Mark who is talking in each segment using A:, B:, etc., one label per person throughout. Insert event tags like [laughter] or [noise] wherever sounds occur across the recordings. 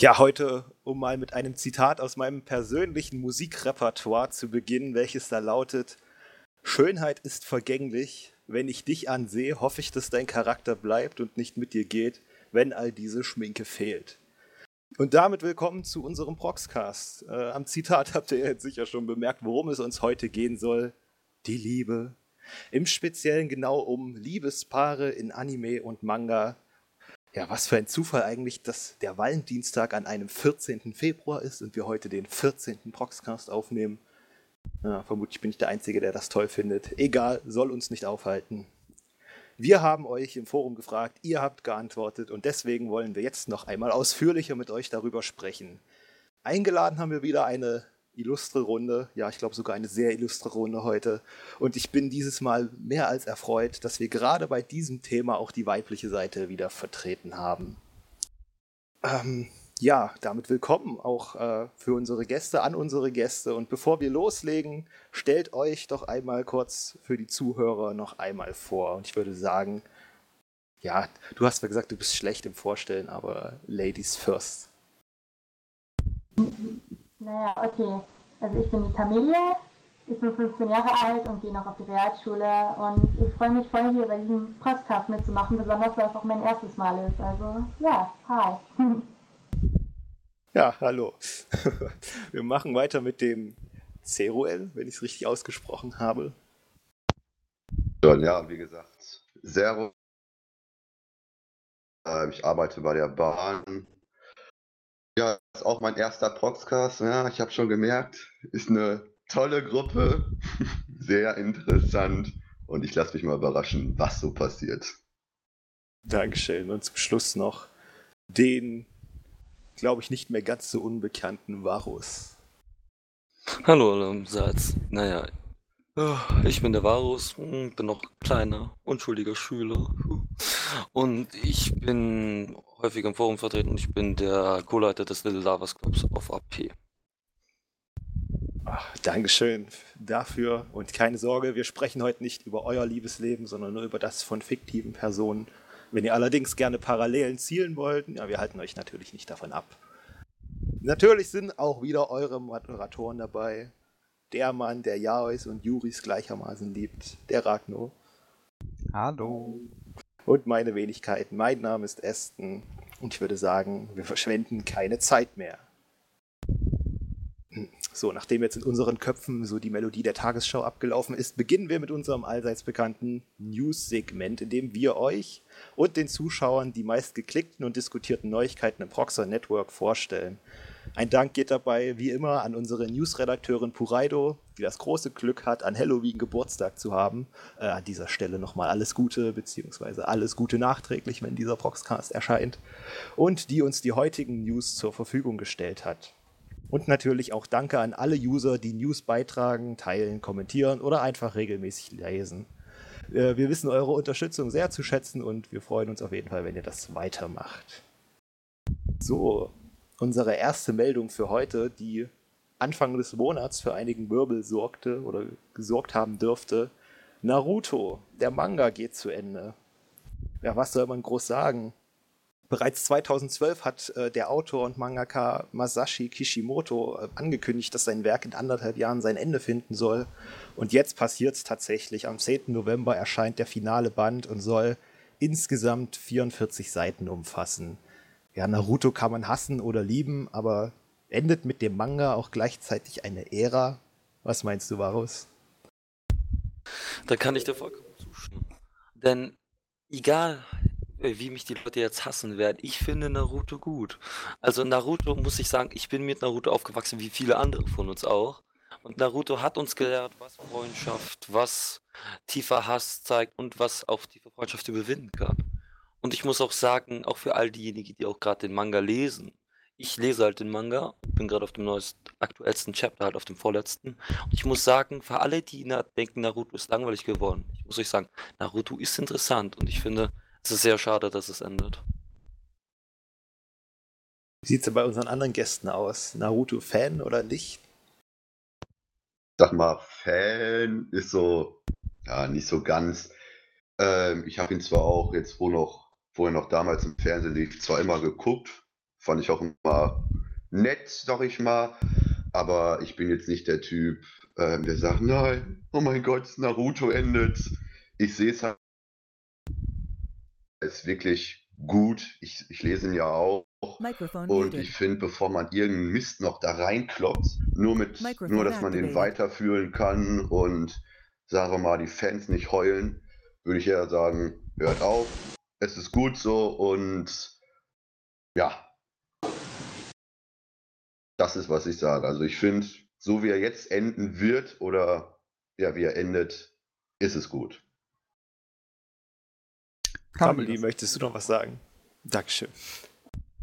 A: Ja, heute, um mal mit einem Zitat aus meinem persönlichen Musikrepertoire zu beginnen, welches da lautet: Schönheit ist vergänglich. Wenn ich dich ansehe, hoffe ich, dass dein Charakter bleibt und nicht mit dir geht, wenn all diese Schminke fehlt. Und damit willkommen zu unserem Proxcast. Äh, am Zitat [laughs] habt ihr jetzt sicher schon bemerkt, worum es uns heute gehen soll. Die Liebe. Im Speziellen genau um Liebespaare in Anime und Manga. Ja, was für ein Zufall eigentlich, dass der Valentinstag an einem 14. Februar ist und wir heute den 14. Proxcast aufnehmen. Ja, vermutlich bin ich der Einzige, der das toll findet. Egal, soll uns nicht aufhalten. Wir haben euch im Forum gefragt, ihr habt geantwortet und deswegen wollen wir jetzt noch einmal ausführlicher mit euch darüber sprechen. Eingeladen haben wir wieder eine illustre Runde, ja, ich glaube sogar eine sehr illustre Runde heute. Und ich bin dieses Mal mehr als erfreut, dass wir gerade bei diesem Thema auch die weibliche Seite wieder vertreten haben. Ähm, ja, damit willkommen auch äh, für unsere Gäste, an unsere Gäste. Und bevor wir loslegen, stellt euch doch einmal kurz für die Zuhörer noch einmal vor. Und ich würde sagen, ja, du hast zwar gesagt, du bist schlecht im Vorstellen, aber Ladies first.
B: Naja, okay. Also ich bin die Camelia, ich bin 15 Jahre alt und gehe noch auf die Realschule und ich freue mich voll hier bei diesem Podcast mitzumachen, besonders weil es auch mein erstes Mal ist. Also ja, hi. [laughs]
A: Ja, hallo. [laughs] Wir machen weiter mit dem Ceruel, wenn ich es richtig ausgesprochen habe.
C: Ja, wie gesagt, Zero. Ähm, ich arbeite bei der Bahn. Ja, ist auch mein erster Proxcast. Ja, ich habe schon gemerkt, ist eine tolle Gruppe, [laughs] sehr interessant und ich lasse mich mal überraschen, was so passiert.
A: Dankeschön. Und zum Schluss noch den glaube ich, nicht mehr ganz so unbekannten Varus.
D: Hallo allerseits. Naja, ich bin der Varus, hm, bin noch kleiner, unschuldiger Schüler. Und ich bin häufig im Forum vertreten und ich bin der Co-Leiter des Little Lavas Clubs auf AP.
A: Ach, Dankeschön dafür und keine Sorge, wir sprechen heute nicht über euer Liebesleben, sondern nur über das von fiktiven Personen. Wenn ihr allerdings gerne Parallelen zielen wollt, ja, wir halten euch natürlich nicht davon ab. Natürlich sind auch wieder eure Moderatoren dabei. Der Mann, der Jaois und Juris gleichermaßen liebt, der Ragno.
E: Hallo.
A: Und meine Wenigkeit. Mein Name ist Esten und ich würde sagen, wir verschwenden keine Zeit mehr. So, nachdem jetzt in unseren Köpfen so die Melodie der Tagesschau abgelaufen ist, beginnen wir mit unserem allseits bekannten News-Segment, in dem wir euch und den Zuschauern die meist geklickten und diskutierten Neuigkeiten im Proxer Network vorstellen. Ein Dank geht dabei, wie immer, an unsere Newsredakteurin Puraido, die das große Glück hat, an Halloween Geburtstag zu haben. Äh, an dieser Stelle nochmal alles Gute, beziehungsweise alles Gute nachträglich, wenn dieser Proxcast erscheint. Und die uns die heutigen News zur Verfügung gestellt hat. Und natürlich auch Danke an alle User, die News beitragen, teilen, kommentieren oder einfach regelmäßig lesen. Äh, wir wissen eure Unterstützung sehr zu schätzen und wir freuen uns auf jeden Fall, wenn ihr das weitermacht. So, unsere erste Meldung für heute, die Anfang des Monats für einigen Wirbel sorgte oder gesorgt haben dürfte. Naruto, der Manga geht zu Ende. Ja, was soll man groß sagen? Bereits 2012 hat äh, der Autor und Mangaka Masashi Kishimoto äh, angekündigt, dass sein Werk in anderthalb Jahren sein Ende finden soll. Und jetzt passiert es tatsächlich. Am 10. November erscheint der finale Band und soll insgesamt 44 Seiten umfassen. Ja, Naruto kann man hassen oder lieben, aber endet mit dem Manga auch gleichzeitig eine Ära? Was meinst du, Varus?
D: Da kann ich dir vollkommen zustimmen. Denn egal, äh, wie mich die Leute jetzt hassen werden. Ich finde Naruto gut. Also Naruto muss ich sagen, ich bin mit Naruto aufgewachsen, wie viele andere von uns auch. Und Naruto hat uns gelehrt, was Freundschaft, was tiefer Hass zeigt und was auch tiefe Freundschaft überwinden kann. Und ich muss auch sagen, auch für all diejenigen, die auch gerade den Manga lesen. Ich lese halt den Manga, bin gerade auf dem neuesten, aktuellsten Chapter, halt auf dem vorletzten. Und ich muss sagen, für alle, die denken, Naruto ist langweilig geworden, ich muss euch sagen, Naruto ist interessant und ich finde, es ist sehr schade, dass es endet.
A: Wie sieht es bei unseren anderen Gästen aus? Naruto-Fan oder nicht?
C: Sag mal, Fan ist so, ja, nicht so ganz. Ähm, ich habe ihn zwar auch jetzt, wo noch, wo er noch damals im Fernsehen lief, zwar immer geguckt, Fand ich auch immer nett, sag ich mal. Aber ich bin jetzt nicht der Typ, ähm, der sagt, nein, oh mein Gott, Naruto endet. Ich sehe es halt. Es ist wirklich gut. Ich, ich lese ihn ja auch. Und
F: muted.
C: ich finde, bevor man irgendeinen Mist noch da reinkloppt, nur mit, nur dass man den weiterfühlen kann und sagen wir mal, die Fans nicht heulen, würde ich eher sagen, hört auf. Es ist gut so und ja. Das ist, was ich sage. Also ich finde, so wie er jetzt enden wird oder ja, wie er endet, ist es gut.
A: Family, möchtest du noch was sagen? Dankeschön.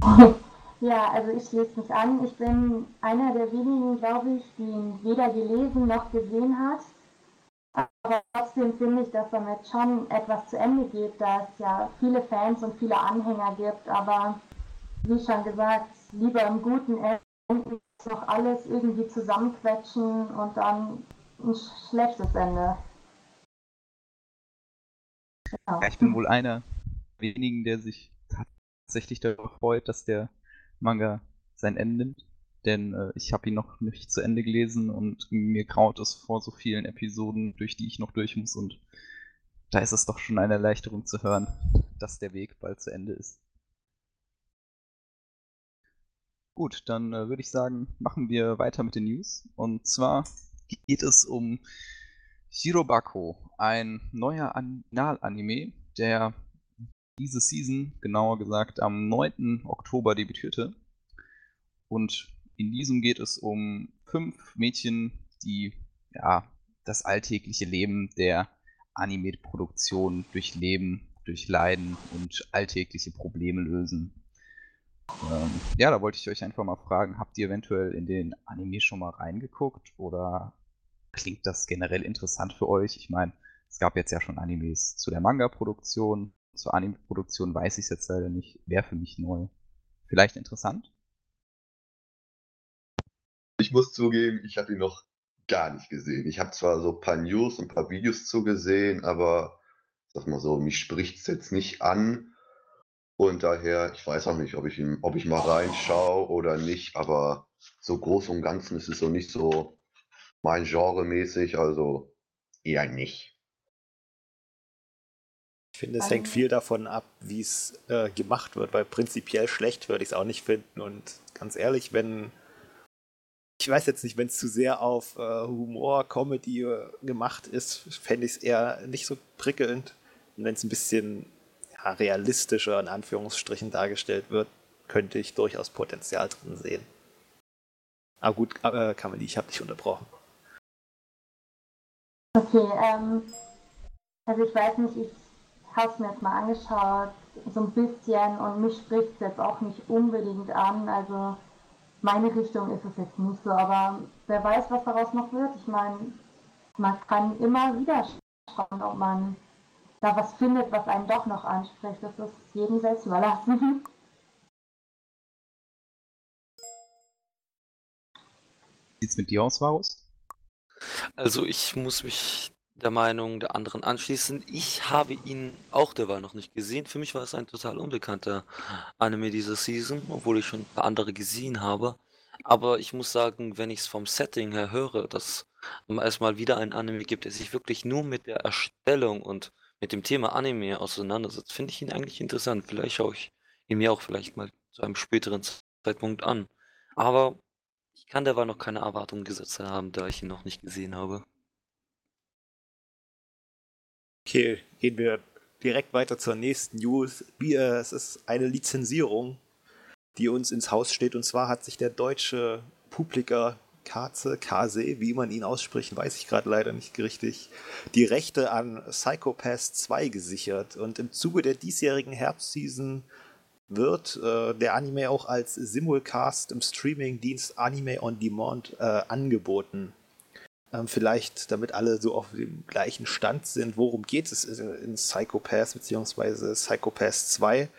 A: [laughs]
B: Ja, also ich schließe mich an. Ich bin einer der wenigen, glaube ich, die ihn weder gelesen noch gesehen hat. Aber trotzdem finde ich, dass damit schon etwas zu Ende geht, da es ja viele Fans und viele Anhänger gibt. Aber wie schon gesagt, lieber im guten Enden als noch alles irgendwie zusammenquetschen und dann ein schlechtes Ende. Genau.
E: Ja, ich bin wohl einer wenigen, der sich tatsächlich darüber freut, dass der Manga sein Ende nimmt. Denn äh, ich habe ihn noch nicht zu Ende gelesen und mir graut es vor so vielen Episoden, durch die ich noch durch muss. Und da ist es doch schon eine Erleichterung zu hören, dass der Weg bald zu Ende ist. Gut, dann äh, würde ich sagen, machen wir weiter mit den News. Und zwar geht es um Shirobako, ein neuer Anime, der diese Season, genauer gesagt am 9. Oktober debütierte. Und in diesem geht es um fünf Mädchen, die ja das alltägliche Leben der Anime-Produktion durchleben, durchleiden und alltägliche Probleme lösen. Ähm, ja, da wollte ich euch einfach mal fragen, habt ihr eventuell in den Anime schon mal reingeguckt oder klingt das generell interessant für euch? Ich meine, es gab jetzt ja schon Animes zu der Manga-Produktion. Zur Anime-Produktion weiß ich es jetzt leider nicht. Wäre für mich neu. Vielleicht interessant?
C: Ich muss zugeben, ich habe ihn noch gar nicht gesehen. Ich habe zwar so ein paar News und ein paar Videos zugesehen, aber sag mal so, mich spricht es jetzt nicht an. Und daher, ich weiß auch nicht, ob ich, ihn, ob ich mal reinschaue oder nicht, aber so groß und ganzen ist es so nicht so mein Genre mäßig, also eher nicht.
A: Ich finde, es hängt viel davon ab, wie es äh, gemacht wird, weil prinzipiell schlecht würde ich es auch nicht finden. Und ganz ehrlich, wenn. Ich weiß jetzt nicht, wenn es zu sehr auf äh, Humor, Comedy äh, gemacht ist, fände ich es eher nicht so prickelnd. Und wenn es ein bisschen ja, realistischer in Anführungsstrichen dargestellt wird, könnte ich durchaus Potenzial drin sehen. Aber gut, äh, Kameli, ich habe dich unterbrochen.
B: Okay, ähm, also ich weiß nicht, ich habe es mir jetzt mal angeschaut, so ein bisschen und mich spricht es jetzt auch nicht unbedingt an, also meine Richtung ist es jetzt nicht so, aber wer weiß, was daraus noch wird. Ich meine, man kann immer wieder schauen, ob man da was findet, was einen doch noch anspricht. Das ist jedem selbst überlassen. [laughs]
E: Sieht's mit dir aus, Varus?
D: Also ich muss mich der Meinung der anderen anschließen. Ich habe ihn auch derweil noch nicht gesehen. Für mich war es ein total unbekannter Anime dieser Season, obwohl ich schon ein paar andere gesehen habe. Aber ich muss sagen, wenn ich es vom Setting her höre, dass es mal wieder ein Anime gibt, der sich wirklich nur mit der Erstellung und mit dem Thema Anime auseinandersetzt, finde ich ihn eigentlich interessant. Vielleicht schaue ich ihn mir auch vielleicht mal zu einem späteren Zeitpunkt an. Aber ich kann derweil noch keine Erwartungen gesetzt haben, da ich ihn noch nicht gesehen habe.
A: Okay, gehen wir direkt weiter zur nächsten News. Es ist eine Lizenzierung, die uns ins Haus steht. Und zwar hat sich der deutsche Publiker Kaze, Kase, wie man ihn ausspricht, weiß ich gerade leider nicht richtig, die Rechte an Psychopath 2 gesichert. Und im Zuge der diesjährigen Herbstseason wird äh, der Anime auch als Simulcast im Streamingdienst Anime on Demand äh, angeboten. Ähm, vielleicht, damit alle so auf dem gleichen Stand sind, worum geht es in Psychopath bzw. Psychopath 2?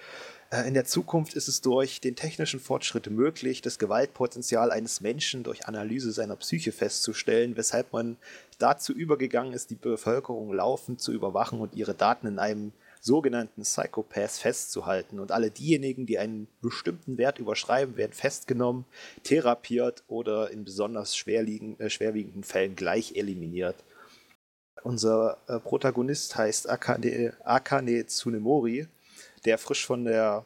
A: Äh, in der Zukunft ist es durch den technischen Fortschritt möglich, das Gewaltpotenzial eines Menschen durch Analyse seiner Psyche festzustellen, weshalb man dazu übergegangen ist, die Bevölkerung laufend zu überwachen und ihre Daten in einem sogenannten Psychopaths festzuhalten. Und alle diejenigen, die einen bestimmten Wert überschreiben, werden festgenommen, therapiert oder in besonders äh, schwerwiegenden Fällen gleich eliminiert. Unser äh, Protagonist heißt Akane, Akane Tsunemori, der frisch von der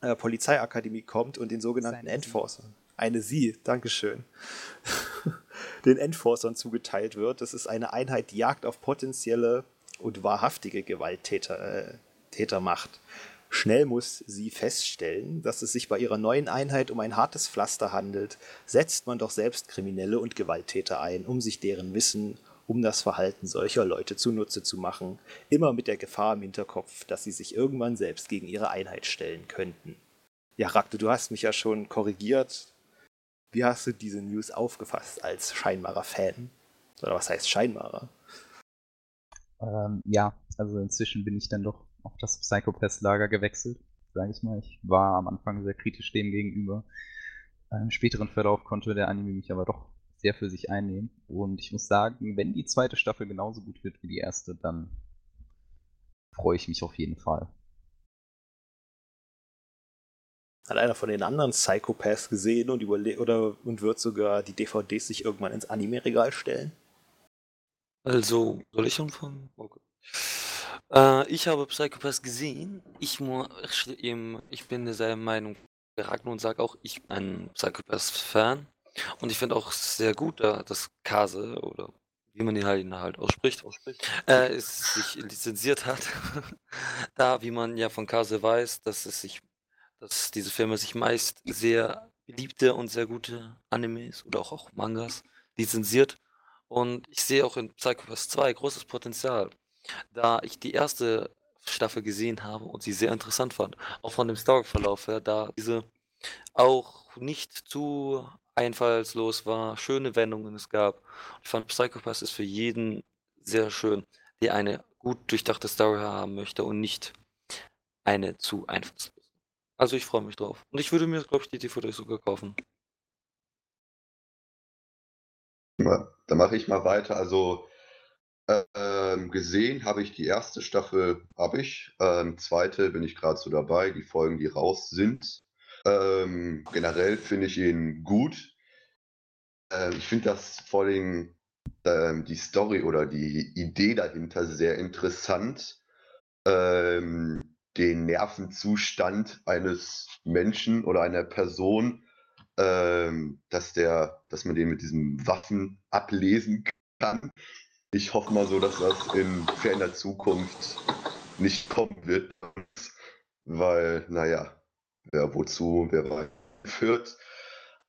A: äh, Polizeiakademie kommt und den sogenannten Enforcern. Eine Sie, Dankeschön. [laughs] den Enforcern zugeteilt wird. Das ist eine Einheit, die Jagd auf potenzielle und wahrhaftige Gewalttäter äh, Täter macht. Schnell muss sie feststellen, dass es sich bei ihrer neuen Einheit um ein hartes Pflaster handelt, setzt man doch selbst Kriminelle und Gewalttäter ein, um sich deren Wissen um das Verhalten solcher Leute zunutze zu machen, immer mit der Gefahr im Hinterkopf, dass sie sich irgendwann selbst gegen ihre Einheit stellen könnten. Ja, Rakte, du hast mich ja schon korrigiert. Wie hast du diese News aufgefasst als scheinbarer Fan? Oder was heißt scheinbarer?
E: Ähm, ja, also inzwischen bin ich dann doch auf das Psychopath-Lager gewechselt, sage ich mal. Ich war am Anfang sehr kritisch dem gegenüber. Im späteren Verlauf konnte der Anime mich aber doch sehr für sich einnehmen. Und ich muss sagen, wenn die zweite Staffel genauso gut wird wie die erste, dann freue ich mich auf jeden Fall.
A: Hat einer von den anderen Psychopaths gesehen und, oder, und wird sogar die DVDs sich irgendwann ins Anime-Regal stellen?
D: Also, soll ich anfangen? Okay. Äh, ich habe Psychopaths gesehen. Ich, ich bin derselben Meinung geraten und sage auch, ich bin ein Psychopaths-Fan. Und ich finde auch sehr gut, da, dass Kase oder wie man ihn halt, ihn halt ausspricht. Äh, es sich lizenziert hat. [laughs] da, wie man ja von Kase weiß, dass es sich, dass diese Firma sich meist sehr beliebte und sehr gute Animes oder auch, auch Mangas lizenziert. Und ich sehe auch in Psychopaths 2 großes Potenzial, da ich die erste Staffel gesehen habe und sie sehr interessant fand. Auch von dem Storyverlauf her, da diese auch nicht zu einfallslos war, schöne Wendungen es gab. Ich fand Psychopath ist für jeden sehr schön, der eine gut durchdachte Story haben möchte und nicht eine zu einfallslos. Also ich freue mich drauf. Und ich würde mir, glaube ich, die DVD sogar kaufen.
C: Da mache ich mal weiter. Also ähm, gesehen habe ich die erste Staffel, habe ich. Ähm, zweite bin ich gerade so dabei, die Folgen, die raus sind. Ähm, generell finde ich ihn gut. Ähm, ich finde das vor allem ähm, die Story oder die Idee dahinter sehr interessant. Ähm, den Nervenzustand eines Menschen oder einer Person, ähm, dass, der, dass man den mit diesen Waffen ablesen kann. Ich hoffe mal so, dass das in ferner Zukunft nicht kommen wird, weil, naja, wer wozu, wer führt.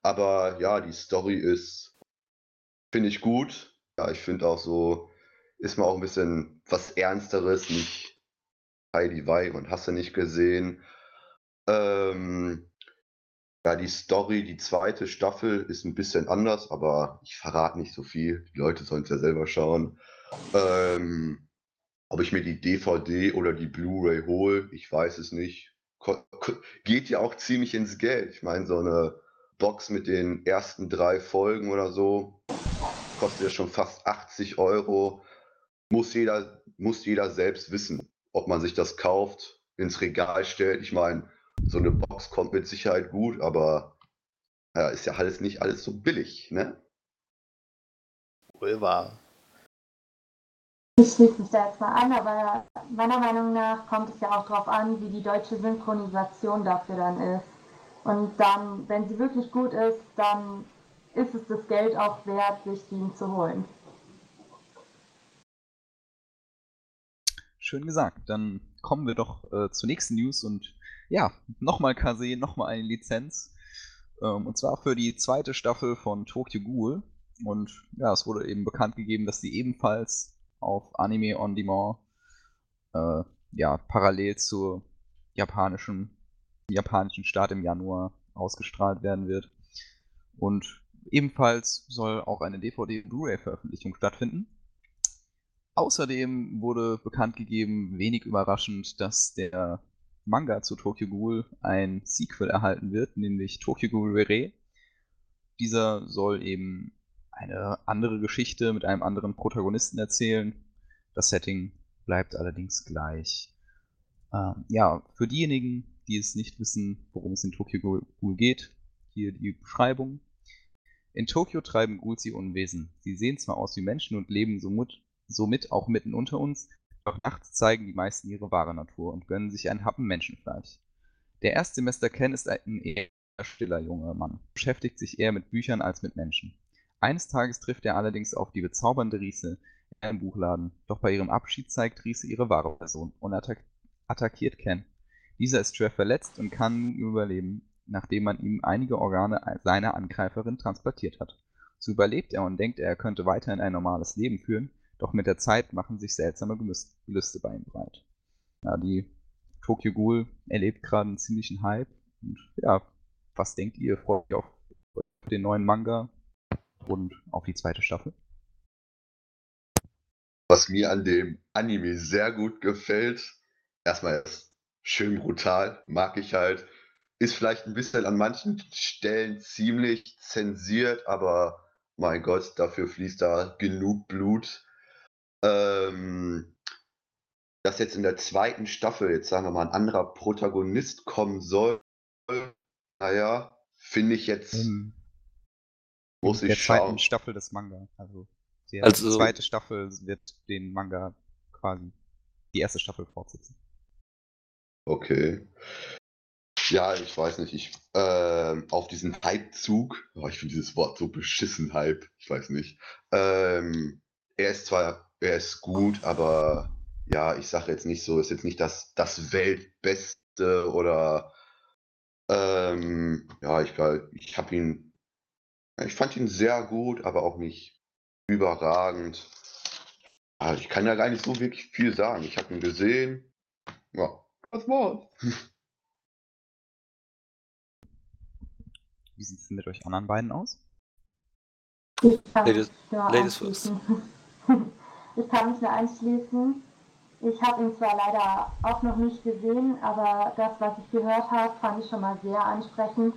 C: Aber ja, die Story ist, finde ich gut. Ja, ich finde auch so, ist mal auch ein bisschen was Ernsteres, nicht Heidi Wei und hast du nicht gesehen. Ähm, ja, die Story, die zweite Staffel ist ein bisschen anders, aber ich verrate nicht so viel. Die Leute sollen es ja selber schauen. Ähm, ob ich mir die DVD oder die Blu-ray hole, ich weiß es nicht geht ja auch ziemlich ins Geld. Ich meine, so eine Box mit den ersten drei Folgen oder so kostet ja schon fast 80 Euro. Muss jeder, muss jeder selbst wissen, ob man sich das kauft, ins Regal stellt. Ich meine, so eine Box kommt mit Sicherheit gut, aber ja, ist ja alles nicht alles so billig, ne?
A: Wohl wahr.
B: Ich schließe mich da jetzt mal an, aber meiner Meinung nach kommt es ja auch darauf an, wie die deutsche Synchronisation dafür dann ist. Und dann, wenn sie wirklich gut ist, dann ist es das Geld auch wert, sich die zu holen.
E: Schön gesagt. Dann kommen wir doch äh, zur nächsten News und ja, nochmal Kase, nochmal eine Lizenz. Ähm, und zwar für die zweite Staffel von Tokyo Ghoul. Und ja, es wurde eben bekannt gegeben, dass sie ebenfalls auf Anime on Demand äh, ja, parallel zur japanischen, japanischen Start im Januar ausgestrahlt werden wird. Und ebenfalls soll auch eine DVD-Blu-ray-Veröffentlichung stattfinden. Außerdem wurde bekannt gegeben, wenig überraschend, dass der Manga zu Tokyo Ghoul ein Sequel erhalten wird, nämlich Tokyo Ghoul Rere. Dieser soll eben eine andere Geschichte mit einem anderen Protagonisten erzählen. Das Setting bleibt allerdings gleich. Ähm, ja, für diejenigen, die es nicht wissen, worum es in Tokyo Ghoul geht, hier die Beschreibung. In Tokio treiben Ghouls ihr Unwesen. Sie sehen zwar aus wie Menschen und leben somit, somit auch mitten unter uns, doch nachts zeigen die meisten ihre wahre Natur und gönnen sich ein Happen Menschenfleisch. Der Erstsemester Ken ist ein eher stiller junger Mann, beschäftigt sich eher mit Büchern als mit Menschen. Eines Tages trifft er allerdings auf die bezaubernde Riese in einem Buchladen, doch bei ihrem Abschied zeigt Riese ihre wahre Person und attack attackiert Ken. Dieser ist schwer verletzt und kann nun überleben, nachdem man ihm einige Organe seiner Angreiferin transplantiert hat. So überlebt er und denkt, er könnte weiterhin ein normales Leben führen, doch mit der Zeit machen sich seltsame Gelüste bei ihm breit. Ja, die Tokyo Ghoul erlebt gerade einen ziemlichen Hype. Und ja, was denkt ihr? Freut ihr auf den neuen Manga und auf die zweite Staffel?
C: Was mir an dem Anime sehr gut gefällt, erstmal ist schön brutal, mag ich halt. Ist vielleicht ein bisschen an manchen Stellen ziemlich zensiert, aber mein Gott, dafür fließt da genug Blut. Ähm, dass jetzt in der zweiten Staffel, jetzt sagen wir mal, ein anderer Protagonist kommen soll, naja, finde ich jetzt,
E: In,
C: muss
E: in
C: ich
E: der zweiten
C: schauen.
E: Staffel des Manga. Also, die
D: Also-
E: zweite Staffel wird den Manga quasi die erste Staffel fortsetzen.
C: Okay. Ja, ich weiß nicht, ich, ähm, auf diesen Hype-Zug, oh, ich finde dieses Wort so beschissen, Hype, ich weiß nicht. Ähm, er ist zwar, er ist gut, aber ja, ich sage jetzt nicht so, ist jetzt nicht das, das Weltbeste oder ähm, ja, ich, ich habe ihn, ich fand ihn sehr gut, aber auch nicht überragend. Also ich kann ja gar nicht so wirklich viel sagen. Ich habe ihn gesehen. Ja, das war's. [laughs]
E: Wie sieht es mit euch anderen beiden aus?
B: Kann
D: Ladies-
B: nur
D: Ladies
B: anschließen. [laughs] ich kann mich nur anschließen. Ich habe ihn zwar leider auch noch nicht gesehen, aber das, was ich gehört habe, fand ich schon mal sehr ansprechend.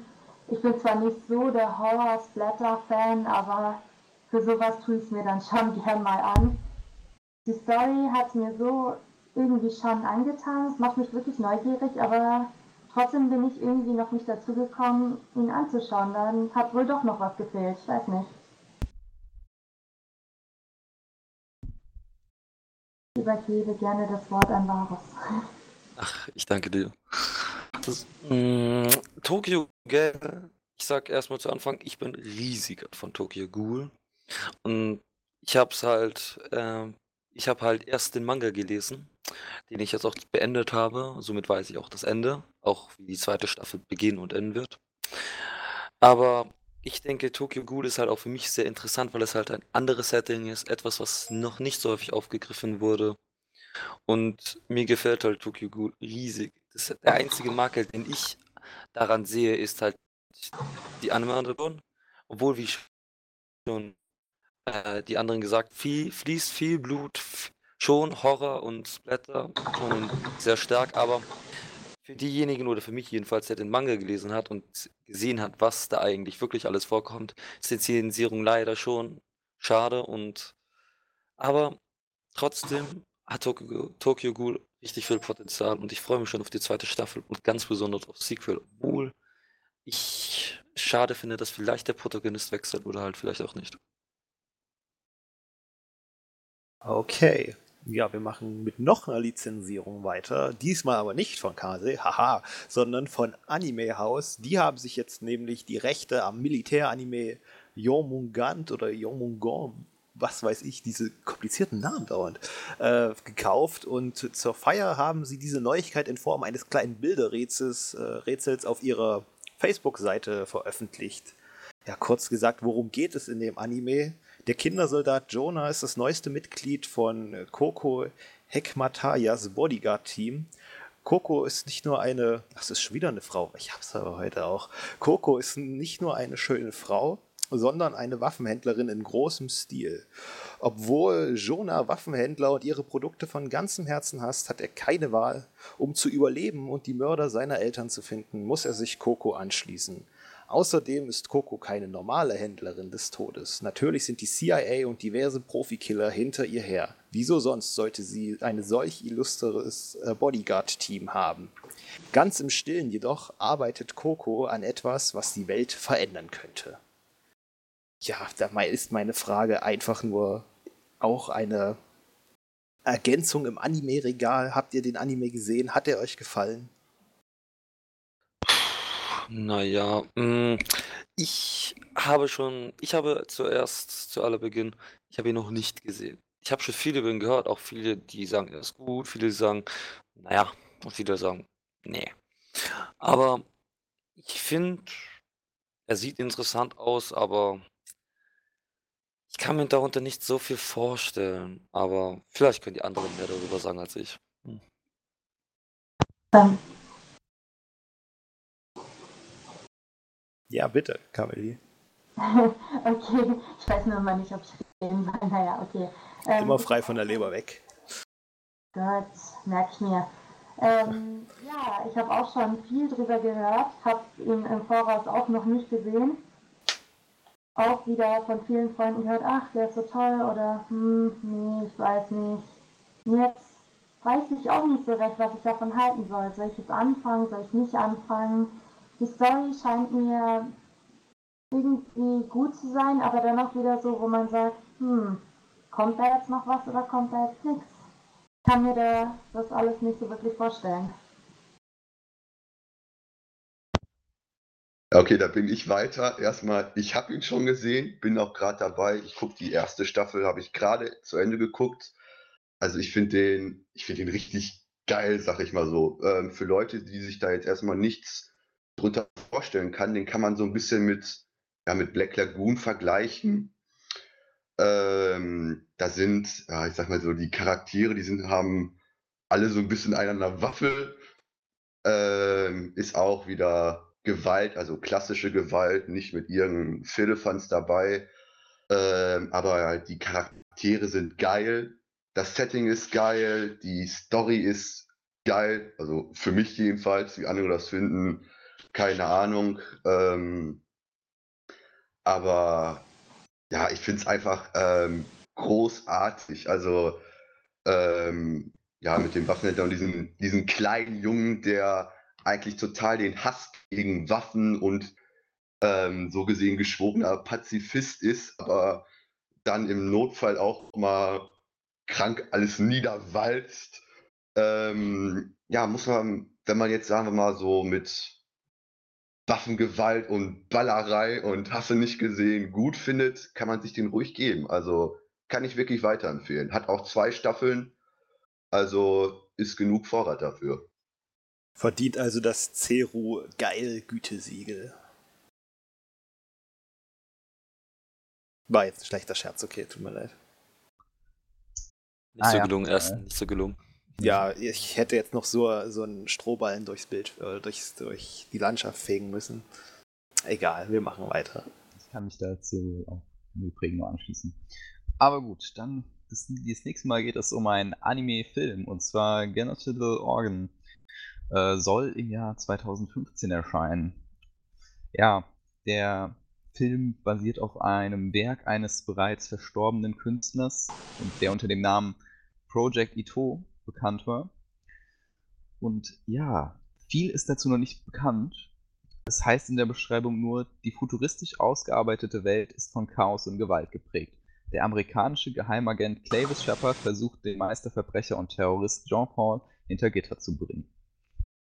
B: Ich bin zwar nicht so der Horror-Splatter-Fan, aber für sowas tue ich es mir dann schon [laughs] gern mal an. Die Story hat mir so irgendwie schon angetan. Es macht mich wirklich neugierig, aber trotzdem bin ich irgendwie noch nicht dazu gekommen, ihn anzuschauen. Dann hat wohl doch noch was gefehlt. Ich weiß nicht. Übergebe gerne das Wort an Varus.
D: Ach, ich danke dir. Das, mh, Tokyo Ghoul, ich sag erstmal zu Anfang, ich bin riesiger von Tokyo Ghoul. Und ich hab's halt, ähm, ich habe halt erst den Manga gelesen, den ich jetzt auch beendet habe. Somit weiß ich auch das Ende, auch wie die zweite Staffel beginnen und enden wird. Aber ich denke, Tokyo Ghoul ist halt auch für mich sehr interessant, weil es halt ein anderes Setting ist, etwas, was noch nicht so häufig aufgegriffen wurde. Und mir gefällt halt Tokyo Ghoul riesig. Das, der einzige Makel, den ich daran sehe, ist halt die Animation. Obwohl, wie schon äh, die anderen gesagt, viel, fließt viel Blut, schon Horror und Splatter schon sehr stark, aber für diejenigen oder für mich jedenfalls, der den Manga gelesen hat und gesehen hat, was da eigentlich wirklich alles vorkommt, ist die Zensierung leider schon schade und aber trotzdem hat Tokyo, Tokyo Ghoul richtig viel Potenzial und ich freue mich schon auf die zweite Staffel und ganz besonders auf Sequel, obwohl ich schade finde, dass vielleicht der Protagonist wechselt oder halt vielleicht auch nicht.
A: Okay. Ja, wir machen mit noch einer Lizenzierung weiter. Diesmal aber nicht von Kase, haha, sondern von Anime House. Die haben sich jetzt nämlich die Rechte am Militäranime Jormungand oder Jormungon, was weiß ich, diese komplizierten Namen dauernd, äh, gekauft. Und zur Feier haben sie diese Neuigkeit in Form eines kleinen Bilderrätsels äh, Rätsels auf ihrer Facebook-Seite veröffentlicht. Ja, kurz gesagt, worum geht es in dem Anime? Der Kindersoldat Jonah ist das neueste Mitglied von Koko Hekmatayas Bodyguard-Team. Coco ist nicht nur eine, das ist schon wieder eine Frau, ich hab's aber heute auch. Coco ist nicht nur eine schöne Frau, sondern eine Waffenhändlerin in großem Stil. Obwohl Jonah Waffenhändler und ihre Produkte von ganzem Herzen hasst, hat er keine Wahl. Um zu überleben und die Mörder seiner Eltern zu finden, muss er sich Coco anschließen. Außerdem ist Coco keine normale Händlerin des Todes. Natürlich sind die CIA und diverse Profikiller hinter ihr her. Wieso sonst sollte sie ein solch illustres äh, Bodyguard-Team haben? Ganz im Stillen jedoch arbeitet Coco an etwas, was die Welt verändern könnte. Ja, da ist meine Frage einfach nur auch eine Ergänzung im Anime-Regal. Habt ihr den Anime gesehen? Hat er euch gefallen?
D: Naja, mm, ich habe schon, ich habe zuerst zu aller Beginn, ich habe ihn noch nicht gesehen. Ich habe schon viele über ihn gehört, auch viele, die sagen, er ist gut, viele, sagen, naja, und viele sagen, nee. Aber ich finde, er sieht interessant aus, aber ich kann mir darunter nicht so viel vorstellen. Aber vielleicht können die anderen mehr darüber sagen als ich. Hm.
B: Ähm,
A: Ja, bitte, Camelie. [laughs]
B: okay, ich weiß nur mal nicht, ob ich reden soll. Naja, okay. Ähm,
A: Immer frei von der Leber weg.
B: Gott, merke ich mir. Ähm, ja, ich habe auch schon viel drüber gehört, habe ihn im Voraus auch noch nicht gesehen. Auch wieder von vielen Freunden gehört, ach, der ist so toll oder hm, nee, ich weiß nicht. Jetzt weiß ich auch nicht so recht, was ich davon halten soll. Soll ich jetzt anfangen, soll ich nicht anfangen? Die Story scheint mir irgendwie gut zu sein, aber dennoch wieder so, wo man sagt, hm, kommt da jetzt noch was oder kommt da jetzt nichts? Ich kann mir da das alles nicht so wirklich vorstellen.
C: Okay, da bin ich weiter. Erstmal, ich habe ihn schon gesehen, bin auch gerade dabei. Ich gucke die erste Staffel, habe ich gerade zu Ende geguckt. Also ich finde den, ich finde den richtig geil, sag ich mal so. Ähm, für Leute, die sich da jetzt erstmal nichts drunter vorstellen kann, den kann man so ein bisschen mit, ja, mit Black Lagoon vergleichen. Ähm, da sind, ja, ich sag mal so, die Charaktere, die sind, haben alle so ein bisschen einander Waffel. Ähm, ist auch wieder Gewalt, also klassische Gewalt, nicht mit irgendeinem Philippans dabei. Ähm, aber halt die Charaktere sind geil, das Setting ist geil, die Story ist geil, also für mich jedenfalls, wie andere das finden, keine Ahnung. Ähm, aber ja, ich finde es einfach ähm, großartig. Also ähm, ja, mit dem Waffenhändler und diesen, diesen kleinen Jungen, der eigentlich total den Hass gegen Waffen und ähm, so gesehen geschworener Pazifist ist, aber dann im Notfall auch mal krank alles niederwalzt. Ähm, ja, muss man, wenn man jetzt sagen wir mal so mit Waffengewalt und Ballerei und Hasse nicht gesehen gut findet, kann man sich den ruhig geben. Also kann ich wirklich weiterempfehlen. Hat auch zwei Staffeln, also ist genug Vorrat dafür.
A: Verdient also das Ceru Geil Gütesiegel. War jetzt ein schlechter Scherz, okay, tut mir leid.
D: Nicht
E: Ah,
D: so
E: ja.
D: gelungen, erst nicht so gelungen.
A: Ja, ich hätte jetzt noch so, so einen Strohballen durchs Bild, äh, durchs, durch die Landschaft fegen müssen. Egal, wir machen weiter.
E: Ich kann mich da jetzt hier auch im Übrigen nur anschließen. Aber gut, dann das, das nächste Mal geht es um einen Anime-Film und zwar Genital Organ. Äh, soll im Jahr 2015 erscheinen. Ja, der Film basiert auf einem Werk eines bereits verstorbenen Künstlers, der unter dem Namen Project Ito bekannt war. Und ja, viel ist dazu noch nicht bekannt. Es heißt in der Beschreibung nur, die futuristisch ausgearbeitete Welt ist von Chaos und Gewalt geprägt. Der amerikanische Geheimagent Clavis Shepard versucht, den Meisterverbrecher und Terrorist Jean Paul hinter Gitter zu bringen.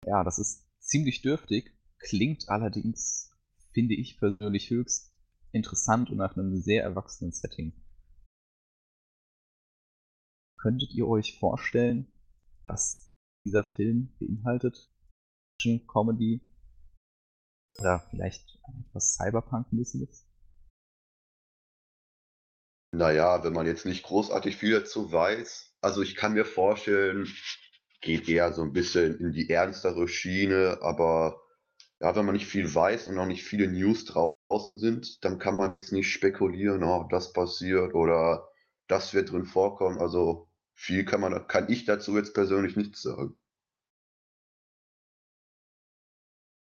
E: Ja, das ist ziemlich dürftig, klingt allerdings, finde ich persönlich höchst interessant und nach einem sehr erwachsenen Setting. Könntet ihr euch vorstellen, was dieser Film beinhaltet? Action, Comedy oder vielleicht etwas Cyberpunk-mäßiges?
C: Naja, wenn man jetzt nicht großartig viel dazu weiß, also ich kann mir vorstellen, geht eher so ein bisschen in die ernstere Schiene, aber ja, wenn man nicht viel weiß und noch nicht viele News draußen sind, dann kann man jetzt nicht spekulieren, oh, das passiert oder das wird drin vorkommen. Also viel kann man, kann ich dazu jetzt persönlich nichts sagen.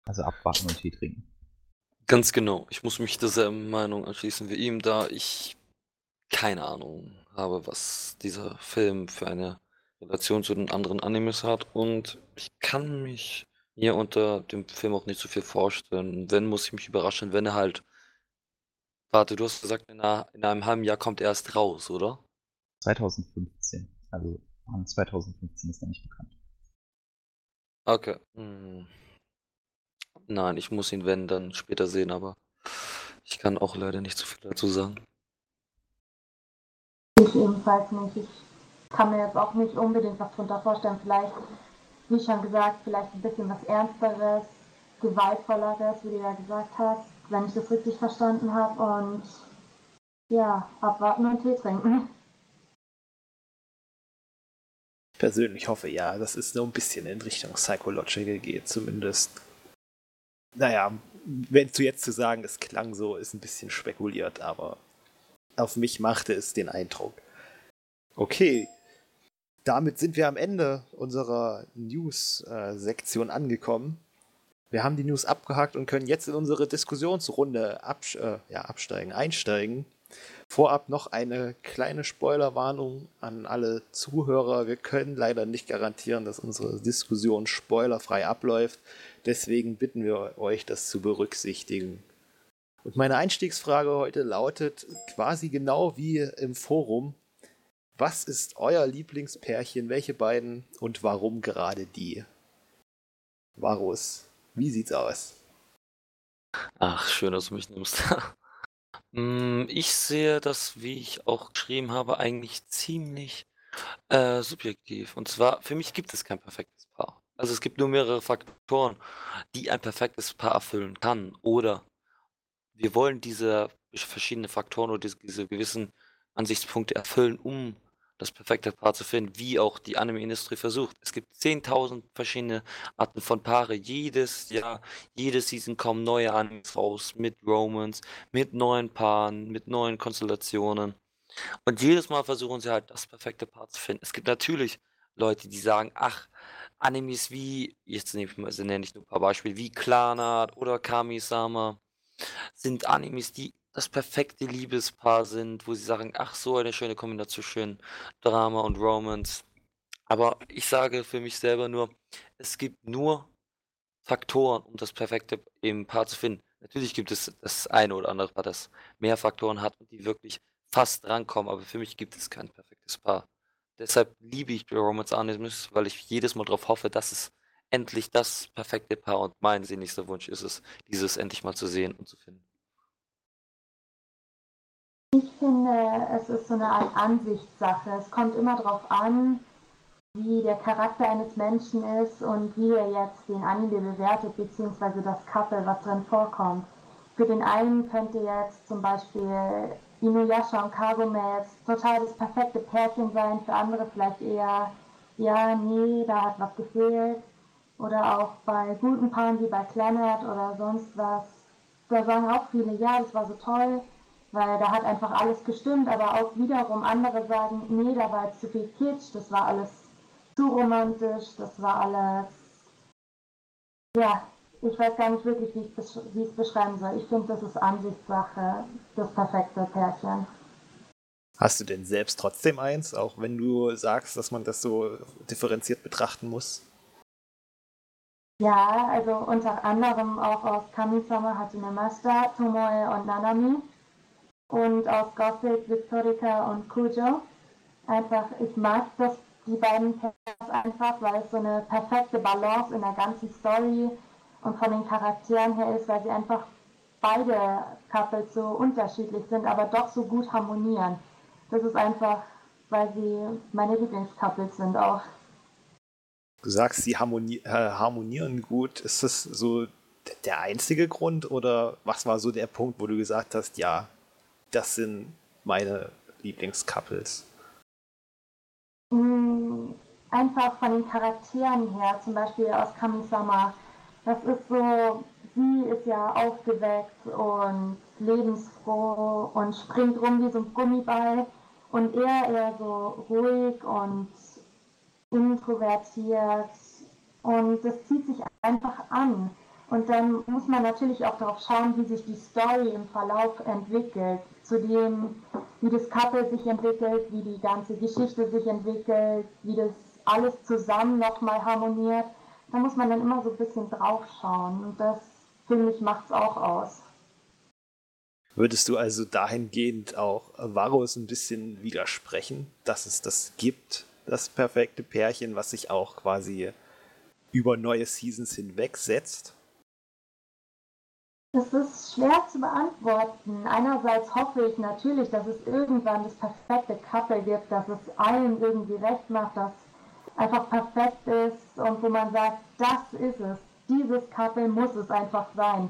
E: Also abwarten und Tee trinken.
D: Ganz genau. Ich muss mich derselben Meinung anschließen wie ihm, da ich keine Ahnung habe, was dieser Film für eine Relation zu den anderen Animes hat und ich kann mich mir unter dem Film auch nicht so viel vorstellen. Wenn, muss ich mich überraschen, wenn er halt warte, du hast gesagt, in einer in einem halben Jahr kommt er erst raus, oder?
E: 2015. Also, 2015 ist er nicht bekannt.
D: Okay. Hm. Nein, ich muss ihn, wenn, dann später sehen, aber ich kann auch leider nicht so viel dazu sagen.
B: Ich ebenfalls nicht. Ich kann mir jetzt auch nicht unbedingt was drunter vorstellen. Vielleicht, wie schon gesagt, vielleicht ein bisschen was Ernsteres, Gewaltvolleres, wie du ja gesagt hast, wenn ich das richtig verstanden habe. Und ja, abwarten und Tee trinken.
A: Persönlich hoffe ja, dass es so ein bisschen in Richtung Psychological geht, zumindest. Naja, wenn zu jetzt zu sagen, es klang so, ist ein bisschen spekuliert, aber auf mich machte es den Eindruck. Okay, damit sind wir am Ende unserer News-Sektion angekommen. Wir haben die News abgehakt und können jetzt in unsere Diskussionsrunde abs äh, ja, absteigen, einsteigen. Vorab noch eine kleine Spoilerwarnung an alle Zuhörer. Wir können leider nicht garantieren, dass unsere Diskussion spoilerfrei abläuft. Deswegen bitten wir euch, das zu berücksichtigen. Und meine Einstiegsfrage heute lautet quasi genau wie im Forum. Was ist euer Lieblingspärchen? Welche beiden und warum gerade die? Varus, wie sieht's aus?
D: Ach, schön, dass du mich nimmst. [laughs] Hm, ich sehe das, wie ich auch geschrieben habe, eigentlich ziemlich äh, subjektiv. Und zwar, für mich gibt es kein perfektes Paar. Also es gibt nur mehrere Faktoren, die ein perfektes Paar erfüllen kann. Oder wir wollen diese verschiedenen Faktoren oder diese gewissen Ansichtspunkte erfüllen, um das perfekte Paar zu finden, wie auch die Anime-Industrie versucht. Es gibt 10.000 verschiedene Arten von Paare. Jedes Jahr, jede Season kommen neue Animes raus mit Romans, mit neuen Paaren, mit neuen Konstellationen. Und jedes Mal versuchen sie halt, das perfekte Paar zu finden. Es gibt natürlich Leute, die sagen, ach, Animes wie, jetzt nehme ich, mal, nenne ich nur ein paar Beispiele, wie Clanart oder Kami-sama, sind Animes, die das perfekte Liebespaar sind, wo sie sagen, ach so eine schöne Kombination Drama und Romance. Aber ich sage für mich selber nur, es gibt nur Faktoren, um das perfekte im Paar zu finden. Natürlich gibt es das eine oder andere Paar, das mehr Faktoren hat und die wirklich fast drankommen, aber für mich gibt es kein perfektes Paar. Deshalb liebe ich Romance Animes, weil ich jedes Mal darauf hoffe, dass es endlich das perfekte Paar und mein sehnlichster Wunsch ist es, dieses endlich mal zu sehen und zu finden.
B: Ich finde, es ist so eine Art Ansichtssache. Es kommt immer darauf an, wie der Charakter eines Menschen ist und wie er jetzt den Anime bewertet, beziehungsweise das Couple, was drin vorkommt. Für den einen könnte jetzt zum Beispiel Inuyasha und Kagome jetzt total das perfekte Pärchen sein, für andere vielleicht eher, ja, nee, da hat was gefehlt. Oder auch bei guten Paaren wie bei Planet oder sonst was. Da sagen auch viele, ja, das war so toll weil da hat einfach alles gestimmt, aber auch wiederum andere sagen, nee, da war jetzt zu viel Kitsch, das war alles zu romantisch, das war alles, ja, ich weiß gar nicht wirklich, wie ich es beschreiben soll. Ich finde, das ist Ansichtssache, das perfekte Pärchen.
A: Hast du denn selbst trotzdem eins, auch wenn du sagst, dass man das so differenziert betrachten muss?
B: Ja, also unter anderem auch aus Kamisama Hajime Masta, Tomoe und Nanami und aus Gothic, Victorica und Kujo. Einfach, ich mag das, die beiden Pairs einfach, weil es so eine perfekte Balance in der ganzen Story und von den Charakteren her ist, weil sie einfach beide Couples so unterschiedlich sind, aber doch so gut harmonieren. Das ist einfach, weil sie meine Lieblingscouples sind auch.
A: Du sagst, sie harmoni äh, harmonieren gut. Ist das so der einzige Grund oder was war so der Punkt, wo du gesagt hast, ja, das sind meine Lieblingscouples.
B: Mm, einfach von den Charakteren her, zum Beispiel aus Kamisama. Das ist so, sie ist ja aufgeweckt und lebensfroh und springt rum wie so ein Gummiball. Und er eher so ruhig und introvertiert. Und das zieht sich einfach an. Und dann muss man natürlich auch darauf schauen, wie sich die Story im Verlauf entwickelt. Zu dem, wie das Couple sich entwickelt, wie die ganze Geschichte sich entwickelt, wie das alles zusammen nochmal harmoniert. Da muss man dann immer so ein bisschen drauf schauen. Und das, finde ich, macht es auch aus.
A: Würdest du also dahingehend auch Varus ein bisschen widersprechen, dass es das gibt, das perfekte Pärchen, was sich auch quasi über neue Seasons hinwegsetzt?
B: Das ist schwer zu beantworten. Einerseits hoffe ich natürlich, dass es irgendwann das perfekte Couple gibt, dass es allen irgendwie recht macht, dass einfach perfekt ist und wo man sagt, das ist es. Dieses Couple muss es einfach sein.